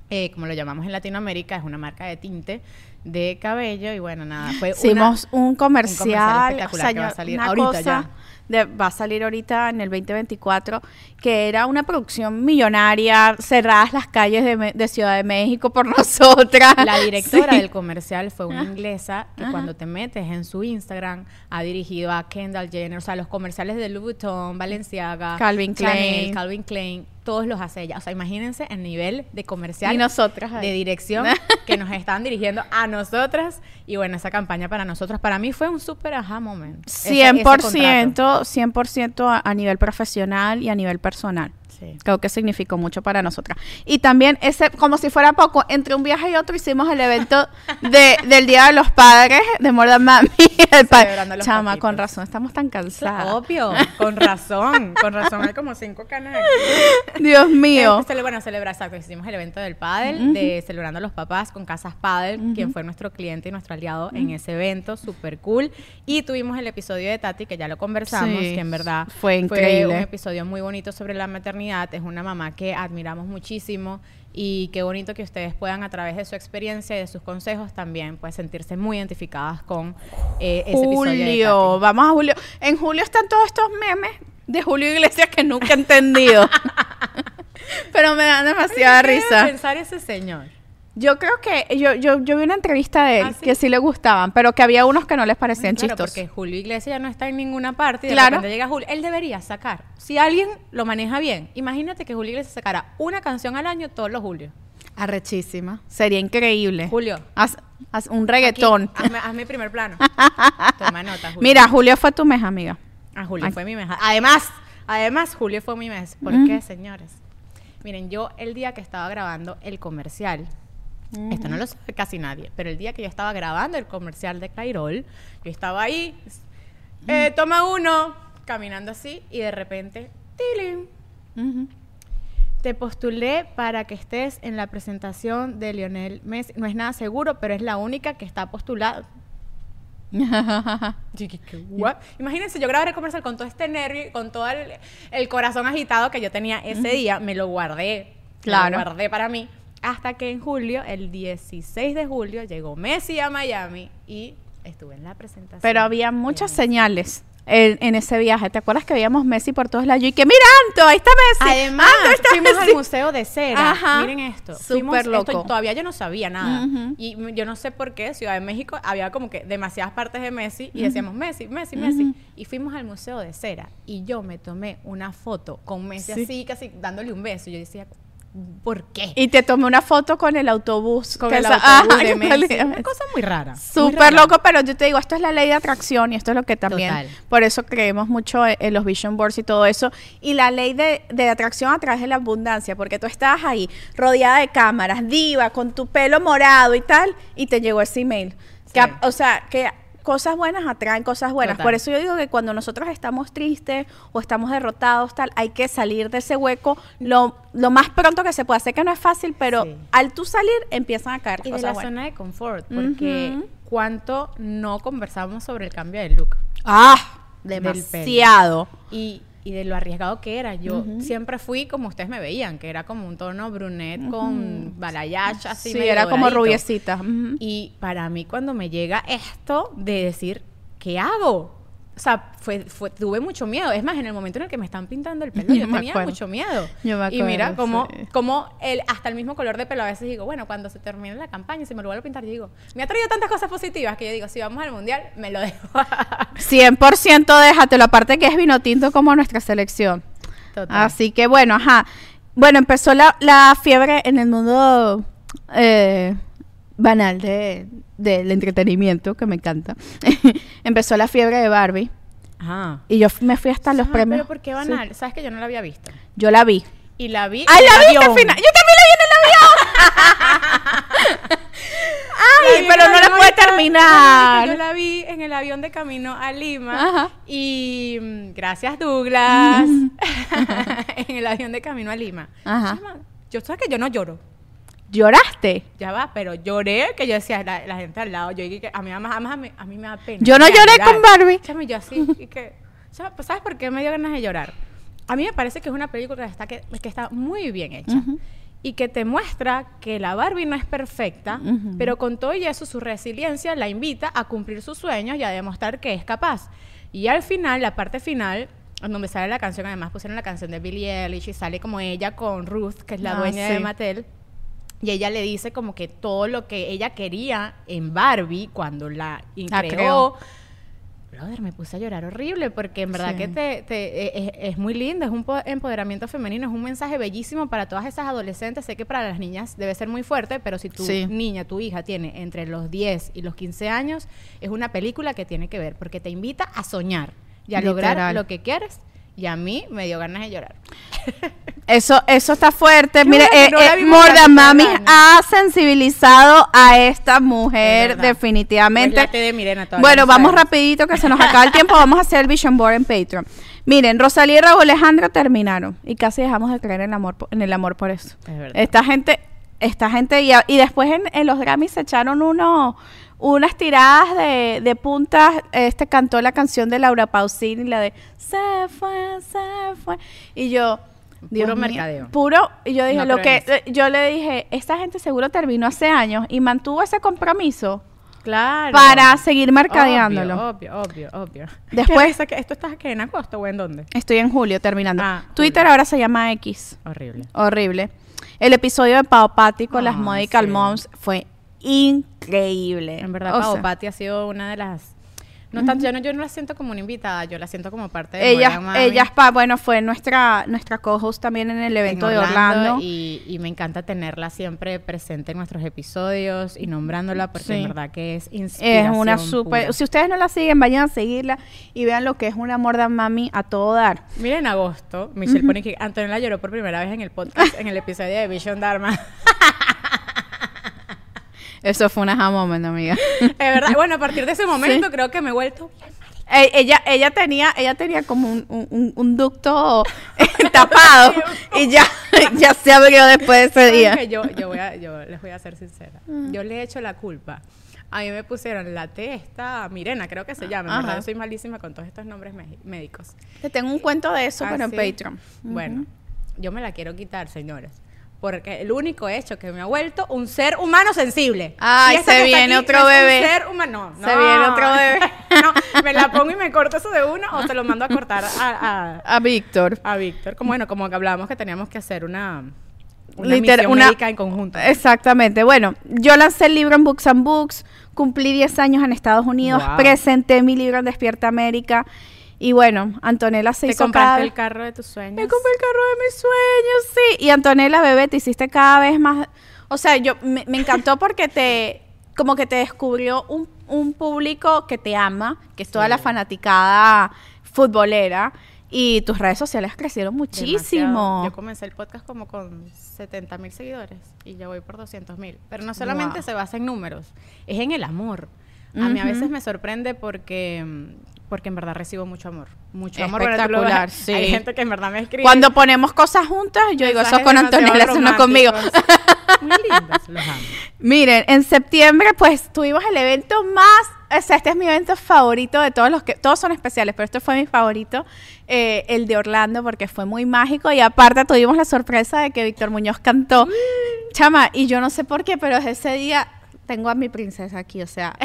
eh, como lo llamamos en Latinoamérica, es una marca de tinte de cabello y bueno, nada, fue Hicimos una- un comercial, espectacular que va a salir ahorita cosa ya. De- va a salir ahorita en el 2024, que era una producción millonaria, cerradas las calles de, de Ciudad de México por *laughs* nosotras. La directora Sí. del comercial fue una inglesa que Ajá. cuando te metes en su Instagram ha dirigido a Kendall Jenner, o sea, los comerciales de Louis Vuitton, Balenciaga, Calvin Chanel, Klein. Calvin Klein, todos los hace ella. O sea, imagínense el nivel de comercial Y nosotras ahí. de dirección *laughs* que nos estaban dirigiendo a nosotras y bueno, esa campaña para nosotros para mí fue un súper aha moment. Ese- ese 100%, contrato. 100% a, a nivel profesional y a nivel personal personal. Sí. Creo que significó mucho para nosotras. Y también, ese, como si fuera poco, entre un viaje y otro hicimos el evento *laughs* de, del Día de los Padres de More Than Mami. El pa- Celebrando a los Chama, papitos. con razón, estamos tan cansadas. Obvio, *laughs* con razón, con razón, hay como cinco canas aquí. Dios mío. Este, bueno, celebrar, exacto, hicimos el evento del Padel, de celebrando a los papás con Casas Padel, quien fue nuestro cliente y nuestro aliado en ese evento, súper cool. Y tuvimos el episodio de Tati, que ya lo conversamos, Sí, que en verdad fue increíble. un episodio muy bonito sobre la maternidad. Es una mamá que admiramos muchísimo y qué bonito que ustedes puedan a través de su experiencia y de sus consejos también pues sentirse muy identificadas con eh, ese episodio de Julio, vamos a Julio. En Julio están todos estos memes de Julio Iglesias que nunca he entendido. *laughs* Pero me dan demasiada ¿Qué debe risa. pensar ese señor? Yo creo que yo, yo, yo vi una entrevista de él ¿Ah, sí? que sí le gustaban, pero que había unos que no les parecían Claro, chistosos. porque Julio Iglesias ya no está en ninguna parte y de Claro. llega Julio. Él debería sacar. Si alguien lo maneja bien, imagínate que Julio Iglesias sacara una canción al año todos los julios. Arrechísima. Sería increíble. Julio. Haz, haz un reggaetón. Aquí, hazme, hazme primer plano. *laughs* Toma nota, Julio. Mira, Julio fue tu mes, amiga. Ah, Julio Ay. fue mi mes. Además, además, Julio fue mi mes. ¿Por Mm. qué, señores? Miren, yo el día que estaba grabando el comercial, esto no lo sabe casi nadie, pero el día que yo estaba grabando el comercial de Clairol, yo estaba ahí, eh, toma uno, caminando así, y de repente, ¡tilín! Ujú. Te postulé para que estés en la presentación de Lionel Messi. No es nada seguro, pero es la única que está postulada. *laughs* Yo dije, ¿qué gua- Imagínense, yo grabé el comercial con todo este nervio con todo el, el corazón agitado que yo tenía ese día. Me lo guardé. Claro. Me lo guardé para mí. Hasta que en julio, el 16 de julio, llegó Messi a Miami y estuve en la presentación. Pero había muchas señales en, en ese viaje. ¿Te acuerdas que veíamos Messi por todos lados? Y que, mira, Anto, ahí está Messi. Además, Anto, ahí está fuimos Messi". al Museo de Cera. Ajá. Miren esto. Súper Fuimos- esto loco. todavía yo no sabía nada. Y yo no sé por qué Ciudad de México había como que demasiadas partes de Messi y decíamos Messi, Messi, Messi. Y fuimos al Museo de Cera y yo me tomé una foto con Messi Sí. así, casi dándole un beso. Yo decía, ¿por qué? Y te tomé una foto con el autobús. con que el autobús *laughs* de Messi. salía Una cosa muy rara. Súper loco, pero yo te digo, esto es la ley de atracción y esto es lo que también, Total. por eso creemos mucho en, en los vision boards y todo eso. Y la ley de, de atracción a través de la abundancia, porque tú estabas ahí rodeada de cámaras, diva, con tu pelo morado y tal, y te llegó ese email. Sí. o sea, que cosas buenas atraen cosas buenas. Total. Por eso yo digo que cuando nosotros estamos tristes o estamos derrotados, tal, hay que salir de ese hueco lo, lo más pronto que se pueda. Sé que no es fácil, pero Sí. al tú salir empiezan a caer Y de cosas la buenas. zona de confort, porque cuánto no conversamos sobre el cambio de look. Ah, demasiado. y, y de lo arriesgado que era. Yo siempre fui como ustedes me veían, que era como un tono brunette con balayage así. Sí, medio era como rubiecita. Y para mí cuando me llega esto de decir, ¿qué hago? O sea, fue, fue, tuve mucho miedo. Es más, en el momento en el que me están pintando el pelo, *laughs* Yo tenía acuerdo. mucho miedo. Yo me y mira, acuerdo, como, sí. el, hasta el mismo color de pelo. A veces digo, bueno, cuando se termine la campaña y se me lo vuelvo a pintar, yo digo, me ha traído tantas cosas positivas que yo digo, si vamos al mundial, me lo dejo. 100% déjatelo, aparte que es vino tinto como nuestra selección. Total. Así que bueno, ajá. Bueno, empezó la, la fiebre en el mundo eh, banal de, del entretenimiento, que me encanta. *laughs* empezó la fiebre de Barbie. Ajá. Y yo me fui hasta los Ah, premios. Pero ¿por qué banal? Sabes que yo no la había visto. Yo la vi. Y la vi. ¡Ay, en la el viste al avión. final! ¡Yo también la vi en el avión! *laughs* ¡Ay, vi pero no la pude terminar! Yo la vi en el avión de camino a Lima. Ajá. Y mm, gracias, Douglas. *laughs* en el avión de camino a Lima. Ajá. Yo sabes que yo no lloro. ¿Lloraste? Ya va, pero lloré que yo decía, la, la gente al lado, yo dije que a mí, además, además a, mí, a mí me da pena. Yo no lloré llorar. con Barbie. Chama, y yo así, y que, pues, ¿sabes por qué me dio ganas de llorar? a mí me parece que es una película que está, que, que está muy bien hecha. Y que te muestra que la Barbie no es perfecta, pero con todo y eso, su resiliencia la invita a cumplir sus sueños y a demostrar que es capaz. Y al final, la parte final, donde sale la canción, además pusieron la canción de Billie Eilish y sale como ella con Ruth, que es la Ah, dueña sí. de Mattel. Y ella le dice como que todo lo que ella quería en Barbie cuando la creó. Brother, me puse a llorar horrible porque en verdad Sí. que te, te- e- es, es muy lindo, es un po- empoderamiento femenino, es un mensaje bellísimo para todas esas adolescentes. Sé que para las niñas debe ser muy fuerte, pero si tu Sí. niña, tu hija tiene entre los 10 y los 15 años, es una película que tiene que ver porque te invita a soñar y a lograr lo que quieres. Y a mí me dio ganas de llorar. *laughs* Eso, eso está fuerte. Qué Mire, eh, no eh, Mami ha sensibilizado a esta Es mujer definitivamente. Pues de Mirena bueno, no vamos sabemos. rapidito que se nos acaba el tiempo. Vamos a hacer el Vision Board en Patreon. Miren, Rosalía y Raúl Alejandro terminaron y casi dejamos de creer en el amor, en el amor por eso. Es verdad. Esta gente, esta gente y, y después en, en los Grammys se echaron uno, unas tiradas de, de puntas. Este cantó la canción de Laura Pausini, la de Se fue, se fue. Y yo, Dios Puro mío, mercadeo. Puro, y yo dije, No lo que en yo le dije, esta gente seguro terminó hace años y mantuvo ese compromiso Claro. para seguir mercadeándolo. Obvio, obvio, obvio. obvio. Después- ¿Qué risa que ¿Esto está que en agosto o en dónde? Estoy en julio terminando. Ah, Twitter julio. ahora se llama X. Horrible. Horrible. El episodio de Pau Patti con las Modical sí. Moms fue increíble. En verdad, O Pau sea, Patti ha sido una de las... No tanto, yo, no, yo no la siento como una invitada, yo la siento como parte de ella, ella es pa- bueno, fue nuestra, nuestra co-host también en el en evento de Orlando. Y, y me encanta tenerla siempre presente en nuestros episodios y nombrándola porque Sí. en verdad que es Es inspiración una súper. Si ustedes no la siguen, vayan a seguirla y vean lo que es una morda mami a todo dar. Mira, en agosto, Michelle pone que Antonella lloró por primera vez en el podcast, en el episodio de Vision Dharma. *laughs* Eso fue una aha moment, amiga. *laughs* Es verdad. Bueno, a partir de ese momento creo que me he vuelto Eh, ella, ella tenía, ella tenía como un, un- un- un ducto *laughs* tapado y ya, *laughs* ya se abrió después de ese ¿Saben día. Yo, yo, voy a, yo les voy a ser sincera. Yo le he hecho la culpa. A mí me pusieron la T esta Mirena, creo que se llama. En verdad, yo soy malísima con todos estos nombres médicos. Te tengo un cuento de eso, Ah, pero en ¿sí? Patreon. Bueno, yo me la quiero quitar, señores. Porque el único hecho que me ha vuelto un ser humano sensible. Ay, se viene aquí otro bebé. Un ser humano. No, Se viene otro bebé. *laughs* no, me la pongo y me corto eso de uno o se lo mando a cortar a, a, A Víctor. a Víctor. Como, bueno, como que hablábamos que teníamos que hacer una, una Liter- una- médica en conjunto. Exactamente. Bueno, yo lancé el libro en Books and Books, cumplí 10 años en Estados Unidos, Wow. presenté mi libro en Despierta América y bueno, Antonella se Te hizo compraste cada el carro de tus sueños. Me compré el carro de mis sueños, sí. Y Antonella, bebé, te hiciste cada vez más... O sea, yo me, me encantó *laughs* porque te... Como que te descubrió un, un público que te ama, que es toda Sí. la fanaticada futbolera. Y tus redes sociales crecieron muchísimo. Demasiado. Yo comencé el podcast como con 70 mil seguidores y ya voy por 200 mil. Pero no solamente Wow. se basa en números, es en el amor. A mí a veces me sorprende porque, mm, porque en verdad recibo mucho amor. Mucho amor. Espectacular, sí. Hay gente que en verdad me escribe. Cuando ponemos cosas juntas, yo digo, eso es con Antonella, eso no conmigo. *laughs* Muy lindos, los amo. Miren, en septiembre pues tuvimos el evento más, o sea, este es mi evento favorito de todos los que, todos son especiales, pero este fue mi favorito, eh, el de Orlando, porque fue muy mágico y aparte tuvimos la sorpresa de que Víctor Muñoz cantó. Chama, y yo no sé por qué, pero desde ese día tengo a mi princesa aquí, o sea,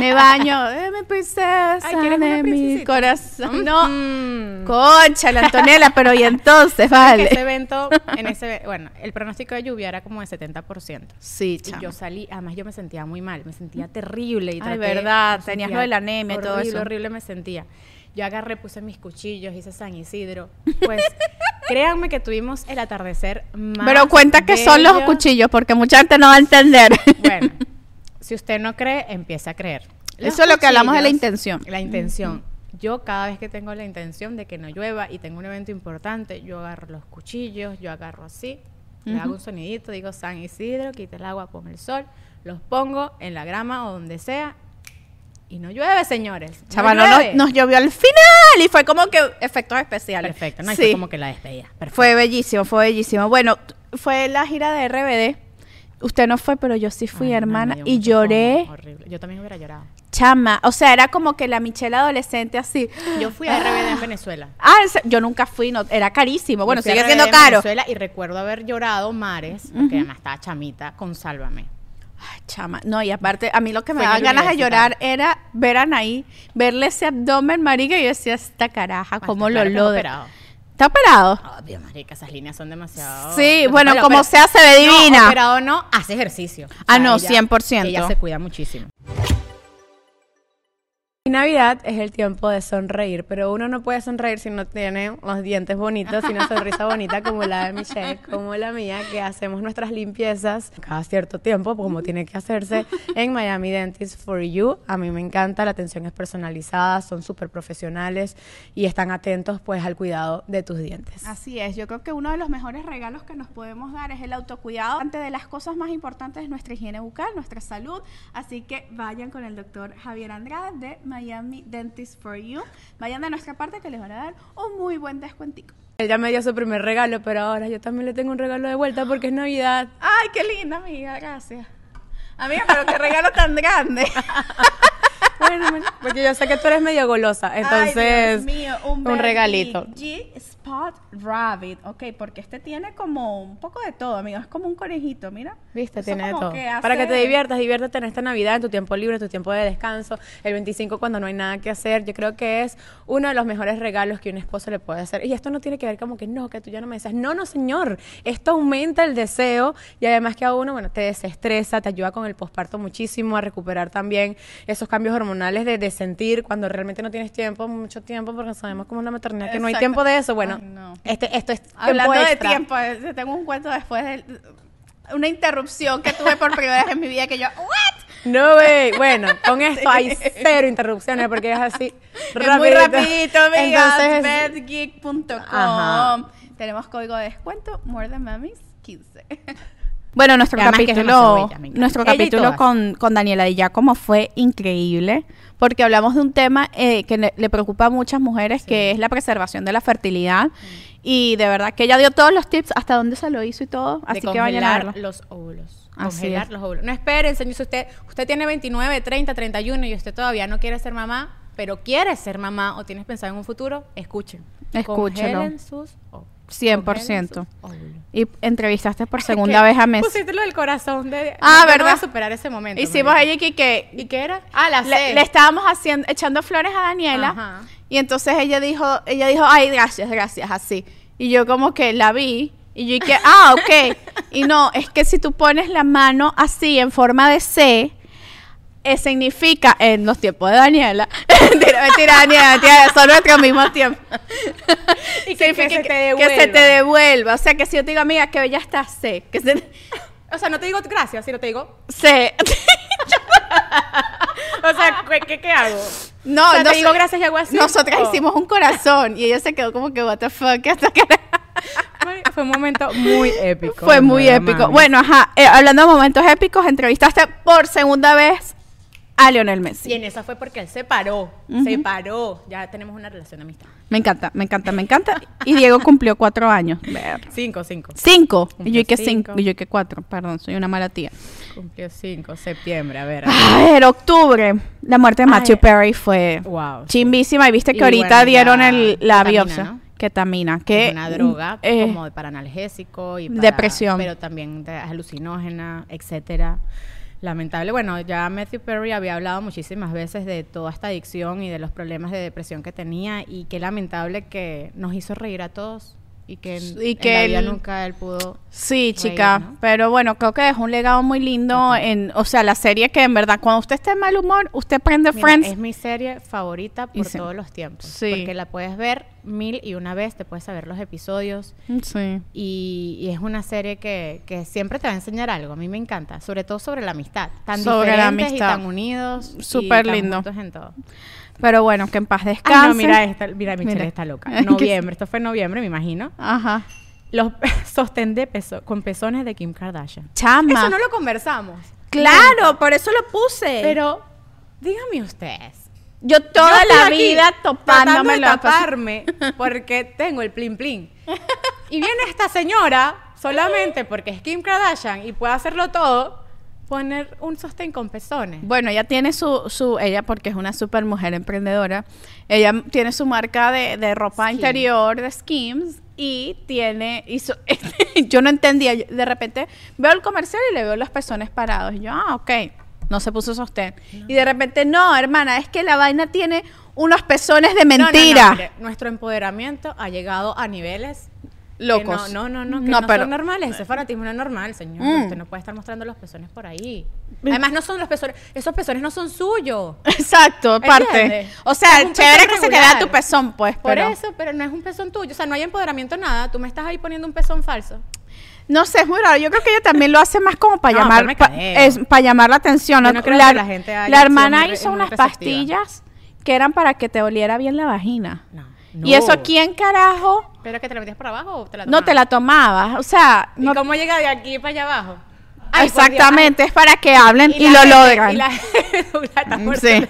me baño, de *laughs* mi princesa, Ay, ¿quieres una de mi corazón. No, Mm. concha, la Antonella, pero y entonces, ¿Sabes que Ese vale. evento, en ese, bueno, el pronóstico de lluvia era como de 70%. Sí, Y chama. yo salí, además yo me sentía muy mal, me sentía terrible. Y Ay, traté- verdad, me tenías lo de la anemia y todo eso. Horrible me sentía. Yo agarré, puse mis cuchillos, hice San Isidro. Pues *laughs* créanme que tuvimos el atardecer más Pero cuenta que son los cuchillos, porque mucha gente no va a entender. Bueno, si usted no cree, empiece a creer. Los Eso es lo que hablamos de la intención. La intención. Yo cada vez que tengo la intención de que no llueva y tengo un evento importante, yo agarro los cuchillos, yo agarro así, le hago un sonidito, digo San Isidro, quita el agua, pon el sol, los pongo en la grama o donde sea y no llueve, señores. Chaval, no, nos, llovió al final y fue como que efectos especiales. Perfecto, no Y Sí. fue como que la despedida. Perfecto. Fue bellísimo, fue bellísimo. Bueno, fue la gira de RBD. Usted no fue, pero yo sí fui, Ay, hermana, y lloré. horrible. Yo también hubiera llorado. Chama, o sea, era como que la Michelle adolescente así. Yo fui a RBD en *gasps* Venezuela. Ah, yo nunca fui, no, era carísimo. Bueno, sigue siendo en caro. Venezuela y recuerdo haber llorado mares, porque además estaba chamita, con Sálvame. Ay, chama, no, y aparte, a mí lo que me daba ganas de llorar era ver a Anaí, verle ese abdomen, marica, y yo decía, esta caraja, cómo lo Claro que no lo operado. ¿Está operado? Obvio, marica, esas líneas son demasiado... Sí, bueno, como sea, se ve divina. No, operado no, hace ejercicio. O Ah, no, ella- 100%. Ella se cuida muchísimo. Y Navidad es el tiempo de sonreír, pero uno no puede sonreír si no tiene los dientes bonitos y una *laughs* sonrisa bonita como la de Michelle, como la mía, que hacemos nuestras limpiezas cada cierto tiempo, como tiene que hacerse en Miami Dentist for You. A mí me encanta, la atención es personalizada, son súper profesionales y están atentos pues al cuidado de tus dientes. Así es, yo creo que uno de los mejores regalos que nos podemos dar es el autocuidado. Ante de las cosas más importantes es nuestra higiene bucal, nuestra salud. Así que vayan con el doctor Javier Andrade de Miami Dentist for You. Vayan de nuestra parte que les van a dar un muy buen descuentico. Él ya me dio su primer regalo, pero ahora yo también le tengo un regalo de vuelta porque es Navidad. Ay, qué linda, amiga, gracias. Amiga, pero qué regalo tan grande. *laughs* Bueno, bueno, porque yo sé que tú eres medio golosa, entonces Ay, Dios mío, un, un regalito. G Spot Rabbit, ok, porque este tiene como un poco de todo, amigo, es como un conejito, mira. Viste, Eso tiene de todo. que Para que te diviertas, diviértete en esta Navidad, en tu tiempo libre, en tu tiempo de descanso, el 25 cuando no hay nada que hacer. Yo creo que es uno de los mejores regalos que un esposo le puede hacer. Y esto no tiene que ver como que no, que tú ya no me deseas. No, no, señor. Esto aumenta el deseo y además que a uno, bueno, te desestresa, te ayuda con el posparto muchísimo a recuperar también esos cambios hormonales de, de sentir cuando realmente no tienes tiempo, mucho tiempo, porque sabemos como una maternidad que no hay tiempo de eso. Bueno, No. este, esto es tiempo Hablando de tiempo, eh, tengo un cuento después de una interrupción que tuve por primera vez en mi vida que yo, ¿what? No, güey. Bueno, con esto hay cero interrupciones porque es así. Es muy rapidito. Tenemos código de descuento, More Than Mamis 15. Bueno, nuestro capítulo, nuestro capítulo con, con Daniela Di Giacomo fue increíble porque hablamos de un tema eh, que le, preocupa a muchas mujeres, que es la preservación de la fertilidad. Y de verdad que ella dio todos los tips hasta dónde se lo hizo y todo. de Así que vayan a verlo. los óvulos. Así es. los óvulos. No esperen, señor, si usted, usted tiene 29, 30, 31 y usted todavía no quiere ser mamá, pero quiere ser mamá o tienes pensado en un futuro, escuchen. Escúchelo. Congelen sus óvulos. 100%. Congelen sus óvulos. Y entrevistaste por *laughs* segunda vez a Messi. Pusiste lo del corazón de... Ah, no, ¿verdad? No voy a superar ese momento. Hicimos ella que, que ¿Y qué era? Ah, la le, C. le estábamos haciendo, echando flores a Daniela Ajá. y entonces ella dijo, ella dijo, ay, gracias, gracias, así. Y yo como que la vi y yo dije, ah, ok. *laughs* Y no, es que si tú pones la mano así en forma de C, eh, significa en los tiempos de Daniela, *laughs* mentira, mentira, Daniela, mentira, son nuestros mismos tiempos. *laughs* Y que- que se te que se te devuelva. O sea, que si yo te digo, amiga, que ya está C, que se... O sea, no te digo gracias, sino te digo... C. *laughs* O sea, ¿qué, qué, qué hago? No, O sea, te digo gracias y hago así. Nosotras Oh. hicimos un corazón y ella se quedó como que, what the fuck, hasta que... Fue un momento muy épico. Fue muy ¿verdad, épico. mami? Bueno, ajá, eh, hablando de momentos épicos, entrevistaste por segunda vez a Lionel Messi. Y en esa fue porque él se paró. Se paró. Ya tenemos una relación de amistad. Me encanta, me encanta, me encanta. Y Diego cumplió cuatro años. Cinco, cinco. Cinco. Y yo que cinco. cinco. Y yo que cuatro. Perdón, soy una mala tía. Cumplió cinco, septiembre, a ver. A ver, octubre. La muerte de Matthew Ay. Perry fue Wow. chimbísima. Y viste que Y ahorita bueno, dieron la el, la ketamina, biopsia. ¿no? Ketamina. Que, es una droga eh, como para analgésico y para- depresión. pero también de alucinógena, etcétera. Lamentable. Bueno, ya Matthew Perry había hablado muchísimas veces de toda esta adicción y de los problemas de depresión que tenía y qué lamentable que nos hizo reír a todos y que, en- Y en que la vida él- nunca él pudo Sí, reír, chica, ¿no? pero bueno, creo que dejó un legado muy lindo en, o sea, la serie que en verdad cuando usted esté de mal humor, usted prende Mira, Friends. es mi serie favorita por sí. todos los tiempos. Sí. Porque la puedes ver mil y una vez, te puedes saber los episodios. Sí. Y, y es una serie que, que siempre te va a enseñar algo. A mí me encanta, sobre todo sobre la amistad. Tan Sobre la diferentes amistad. y tan unidos. Súper lindo. en todo. Pero bueno, que en paz descanse. no, mira esta, mira Michelle Mira. está loca. *laughs* Noviembre, esto fue en noviembre, me imagino. Ajá. Los *laughs* sostén de peso, con pezones de Kim Kardashian. Chama. Eso no lo conversamos. Claro, por eso lo puse. Pero díganme ustedes. yo toda la vida topándome de taparme porque tengo el plin plin. Y viene esta señora solamente porque es Kim Kardashian y puede hacerlo todo poner un sostén con pezones. Bueno, ella tiene su, su, ella porque es una super mujer emprendedora, ella tiene su marca de, de ropa interior de Skims y tiene, hizo, *laughs* yo no entendía, de repente veo el comercial y le veo los pezones parados y yo, ah, ok, no se puso sostén. Y de repente, no, hermana, es que la vaina tiene unos pezones de No, no, no, mentira. mire, nuestro empoderamiento ha llegado a niveles Locos. No, no, no, no, que No, no, pero- son normales. Ese fanatismo no es normal, señor. Mm. Usted no puede estar mostrando los pezones por ahí. Además, no son los pezones. Esos pezones no son suyos. Exacto, parte. O sea, Es chévere que se regular. queda tu pezón, pues, Por pero eso, pero no es un pezón tuyo. O sea, no hay empoderamiento nada. Tú me estás ahí poniendo un pezón falso. no sé, es muy raro. Yo creo que ella también lo hace más como para No, llamar pa- es para llamar la atención. Yo ¿no? creo la, que la gente la hermana hizo unas receptiva. pastillas que eran para que te oliera bien la vagina. No. Y eso quién carajo ¿Pero que te la metías por abajo o te la no te la tomabas? tomabas, o sea, ¿Y no- cómo llega de aquí para allá abajo? Ay, exactamente, es para que hablen y, la lo gente- logran. Y la *laughs* Mm, muerta sí.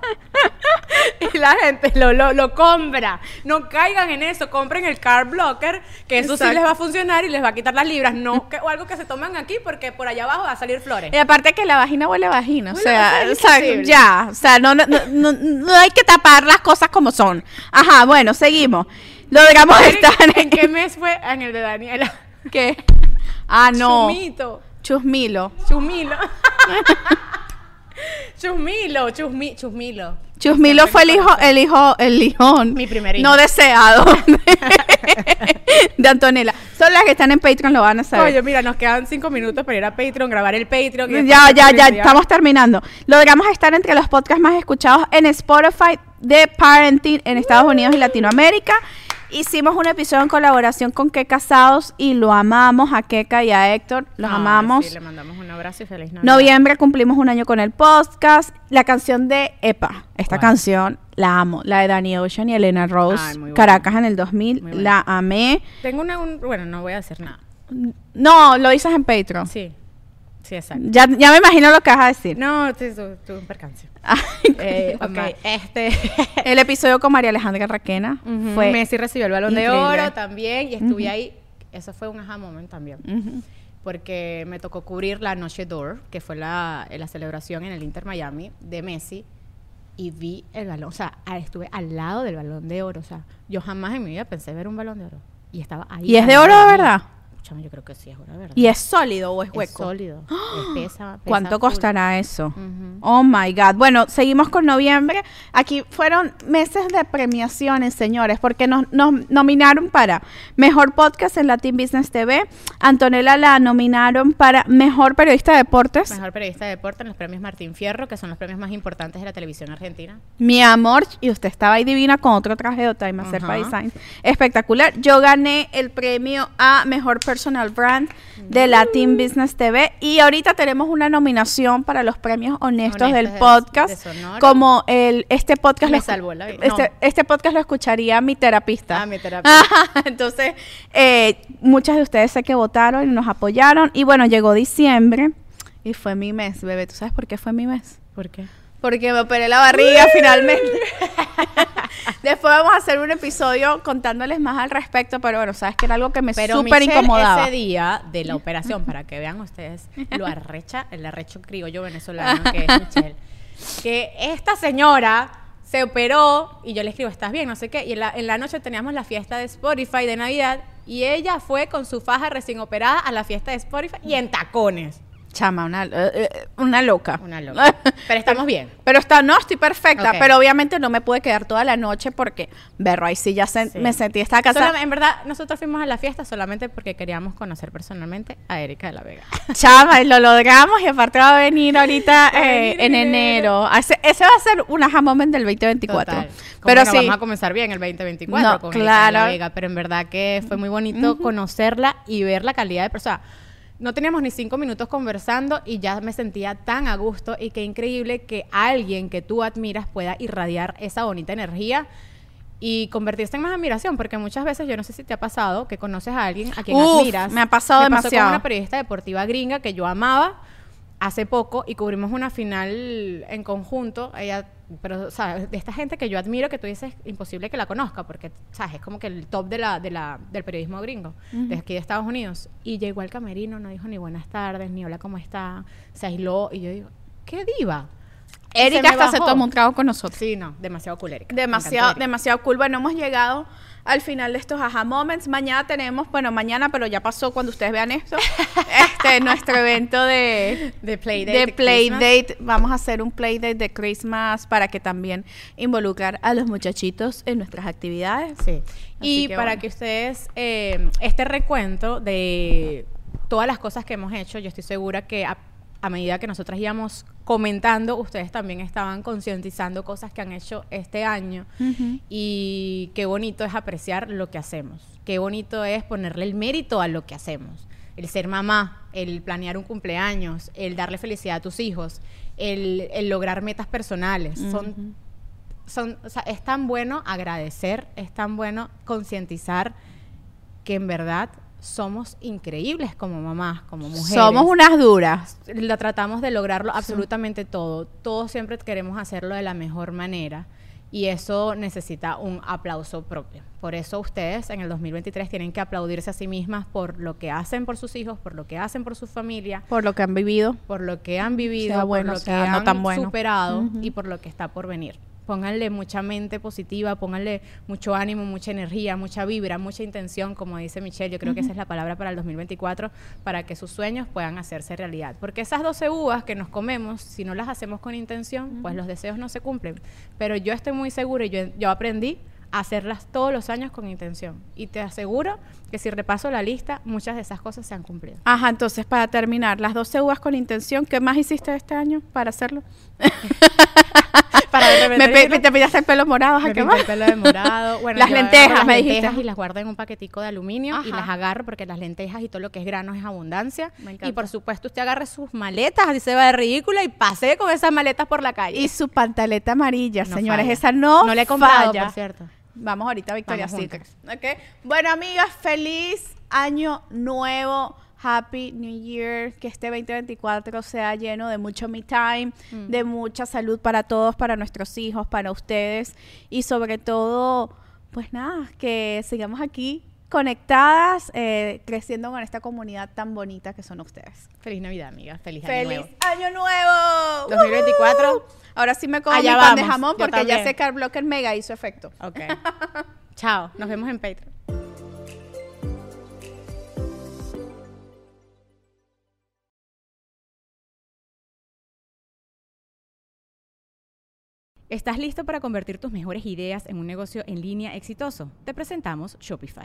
*laughs* y la gente lo, lo, lo compra. No caigan en eso. Compren el carb blocker, que eso sí les va a funcionar y les va a quitar las libras. No, que, o algo que se toman aquí porque por allá abajo va a salir flores. Y aparte que la vagina huele a vagina, o sea, o ya, o sea, no, no, no, no- no hay que tapar las cosas como son. Ajá, bueno, seguimos. Logramos estar ¿En qué mes fue? En el de Daniela. ¿Qué? Ah, no. Chumito. Chusmilo. Chumilo. *laughs* Chusmilo, chusmi, chusmilo. Chusmilo fue el hijo, el hijo, el hijo Mi primer hijo. no deseado *laughs* de Antonella. Son las que están en Patreon, lo van a saber. Oye, mira, nos quedan cinco minutos para ir a Patreon, grabar el Patreon. y Ya, ya, ya, estamos terminando. Logramos estar entre los podcasts más escuchados en Spotify de Parenting en Estados Unidos y Latinoamérica. Hicimos un episodio en colaboración con Que Casados y lo amamos a Keka y a Héctor. Los Ay, amamos. Sí, le mandamos un abrazo y feliz Navidad. Noviembre cumplimos un año con el podcast. La canción de Epa, esta canción la amo. La de Danny Ocean y Elena Rose. Ay. Caracas en el 2000. Muy buena. La amé. Tengo una, un- bueno, no voy a decir nada. No, lo dices en Patreon. Sí, sí, exacto. Ya, ya me imagino lo que vas a decir. No, sí, tu, tu un percance. *laughs* Eh, ok, mamá. este... El episodio con María Alejandra Requena Ujú, fue. Messi recibió el balón increíble. de oro también y estuve ahí. Eso fue un aha moment también. Ujú. Porque me tocó cubrir la Noche d'Or, que fue la, la celebración en el Inter Miami de Messi. Y vi el balón, o sea, estuve al lado del balón de oro. O sea, yo jamás en mi vida pensé ver un balón de oro. Y estaba ahí. ¿Y es de oro de verdad? Yo creo que sí es de verdad. ¿Y es sólido o es Es hueco? sólido. es *gasps* pesa, pesa ¿Cuánto full. costará eso? Oh my God. Bueno, seguimos con noviembre. Aquí fueron meses de premiaciones, señores, porque nos, nos nominaron para Mejor Podcast en Latin Business TV. Antonella la nominaron para Mejor Periodista de Deportes. Mejor periodista de deporte en los premios Martín Fierro, que son los premios más importantes de la televisión argentina. Mi amor, y usted estaba ahí divina con otro traje de Time Master Ajá. Design. Espectacular. Yo gané el premio a Mejor Personal Brand de Latin Business TV. Y ahorita tenemos una nominación para los premios honestos, Honestos del de- podcast. de. Como el este podcast Me lo, salvó la vida. Este, No. este podcast lo escucharía mi terapista. Ah, mi terapista. Ajá, *laughs* Entonces, eh, muchas de ustedes sé que votaron y nos apoyaron. Y bueno, llegó diciembre y fue mi mes, bebé. ¿Tú sabes por qué fue mi mes? ¿Por qué? Porque me operé la barriga *laughs* finalmente. *laughs* Después vamos a hacer un episodio contándoles más al respecto, pero bueno, sabes que era algo que me súper incomodaba. ese día de la operación, para que vean ustedes lo arrecha, el arrecho criollo venezolano que es Michelle, que esta señora se operó y yo le escribo, ¿estás bien? No sé qué. Y en la, en la noche teníamos la fiesta de Spotify de Navidad y ella fue con su faja recién operada a la fiesta de Spotify y en tacones. Chama, una, eh, eh, una loca. Una loca. *laughs* Pero estamos bien. Pero está, no, estoy perfecta. Ok. Pero obviamente no me pude quedar toda la noche porque, berro, ahí sí ya se- Sí. me sentí esta casa. Solo- en verdad, nosotros fuimos a la fiesta solamente porque queríamos conocer personalmente a Erika de la Vega. *laughs* Chama, y lo logramos y aparte va a venir ahorita *laughs* Va a eh, venir en en enero. Ese, ese va a ser un aha moment del 2024. Total. Como, Pero bueno, sí. vamos a comenzar bien el 2024 No, con Erika de la claro. Vega, pero en verdad que fue muy bonito conocerla y ver la calidad de persona. No teníamos ni cinco minutos conversando y ya me sentía tan a gusto y qué increíble que alguien que tú admiras pueda irradiar esa bonita energía y convertirse en más admiración, porque muchas veces yo no sé si te ha pasado que conoces a alguien a quien Uf, admiras. me ha pasado pasó demasiado. con una periodista deportiva gringa que yo amaba hace poco y cubrimos una final en conjunto. Ella pero, ¿sabes? De esta gente que yo admiro, que tú dices, imposible que la conozca, porque, ¿sabes? Es como que el top de la, de la, del periodismo gringo, de aquí de Estados Unidos. Y llegó al camerino, no dijo ni buenas tardes, ni hola, ¿cómo está? Se aisló, y yo digo, ¿qué diva? Erika hasta se tomó un trago con nosotros. Sí, no, demasiado cool, Erika. Demasiado, demasiado cool. Bueno, hemos llegado al final de estos aha moments. Mañana tenemos, bueno, mañana, pero ya pasó cuando ustedes vean esto, *laughs* este, nuestro evento de, De Playdate. de. Playdate. Vamos a hacer un Playdate de Christmas para que también involucrar a los muchachitos en nuestras actividades. Sí. Así Y que para bueno. que ustedes, eh, este recuento de todas las cosas que hemos hecho, yo estoy segura que a, a medida que nosotras íbamos comentando, ustedes también estaban concientizando cosas que han hecho este año. Y qué bonito es apreciar lo que hacemos. Qué bonito es ponerle el mérito a lo que hacemos. El ser mamá, el planear un cumpleaños, el darle felicidad a tus hijos, el, el lograr metas personales. Son son, o sea, es tan bueno agradecer, es tan bueno concientizar que en verdad somos increíbles como mamás, como mujeres. Somos unas duras. La tratamos de lograrlo absolutamente todo. Todos siempre queremos hacerlo de la mejor manera y eso necesita un aplauso propio. Por eso ustedes en el 2023 tienen que aplaudirse a sí mismas por lo que hacen por sus hijos, por lo que hacen por su familia, Por lo que han vivido. por lo que han vivido, Sea bueno, por lo sea que no han tan bueno. superado y por lo que está por venir. Pónganle mucha mente positiva, pónganle mucho ánimo, mucha energía, mucha vibra, mucha intención, como dice Michelle. Yo creo que esa es la palabra para el 2024, para que sus sueños puedan hacerse realidad. Porque esas 12 uvas que nos comemos, si no las hacemos con intención, pues los deseos no se cumplen. Pero yo estoy muy segura y yo, yo aprendí a hacerlas todos los años con intención. Y te aseguro que si repaso la lista, muchas de esas cosas se han cumplido. Ajá, entonces para terminar, las 12 uvas con intención, ¿qué más hiciste este año para hacerlo? *laughs* Para Me, pe- te pillaste el pelo morado, ¿a Me qué más? el pelo de morado. *laughs* Bueno, Las lentejas, las me dijiste. lentejas y las guardo en un paquetico de aluminio y las agarro porque las lentejas y todo lo que es grano es abundancia. Y por supuesto usted agarre sus maletas, así se va de ridícula y pase con esas maletas por la calle. Y su pantaleta amarilla, No señores, falla. esa no No le he comprado, falla. por cierto. Vamos ahorita a Victoria's Secret. ¿ok? Bueno, amigas, feliz año nuevo. Happy New Year. Que este 2024 sea lleno de mucho me time, Mm. de mucha salud para todos, para nuestros hijos, para ustedes. Y sobre todo, pues nada, que sigamos aquí conectadas, eh, creciendo con esta comunidad tan bonita que son ustedes. Feliz Navidad, amiga. Feliz, año ¡Feliz nuevo. año nuevo! 2024. ¡Woohoo! Ahora sí me como Allá mi pan de jamón yo porque ya también. sé que el bloque mega hizo efecto. Ok. *laughs* Chao. Nos vemos en Patreon. ¿Estás listo para convertir tus mejores ideas en un negocio en línea exitoso? Te presentamos Shopify.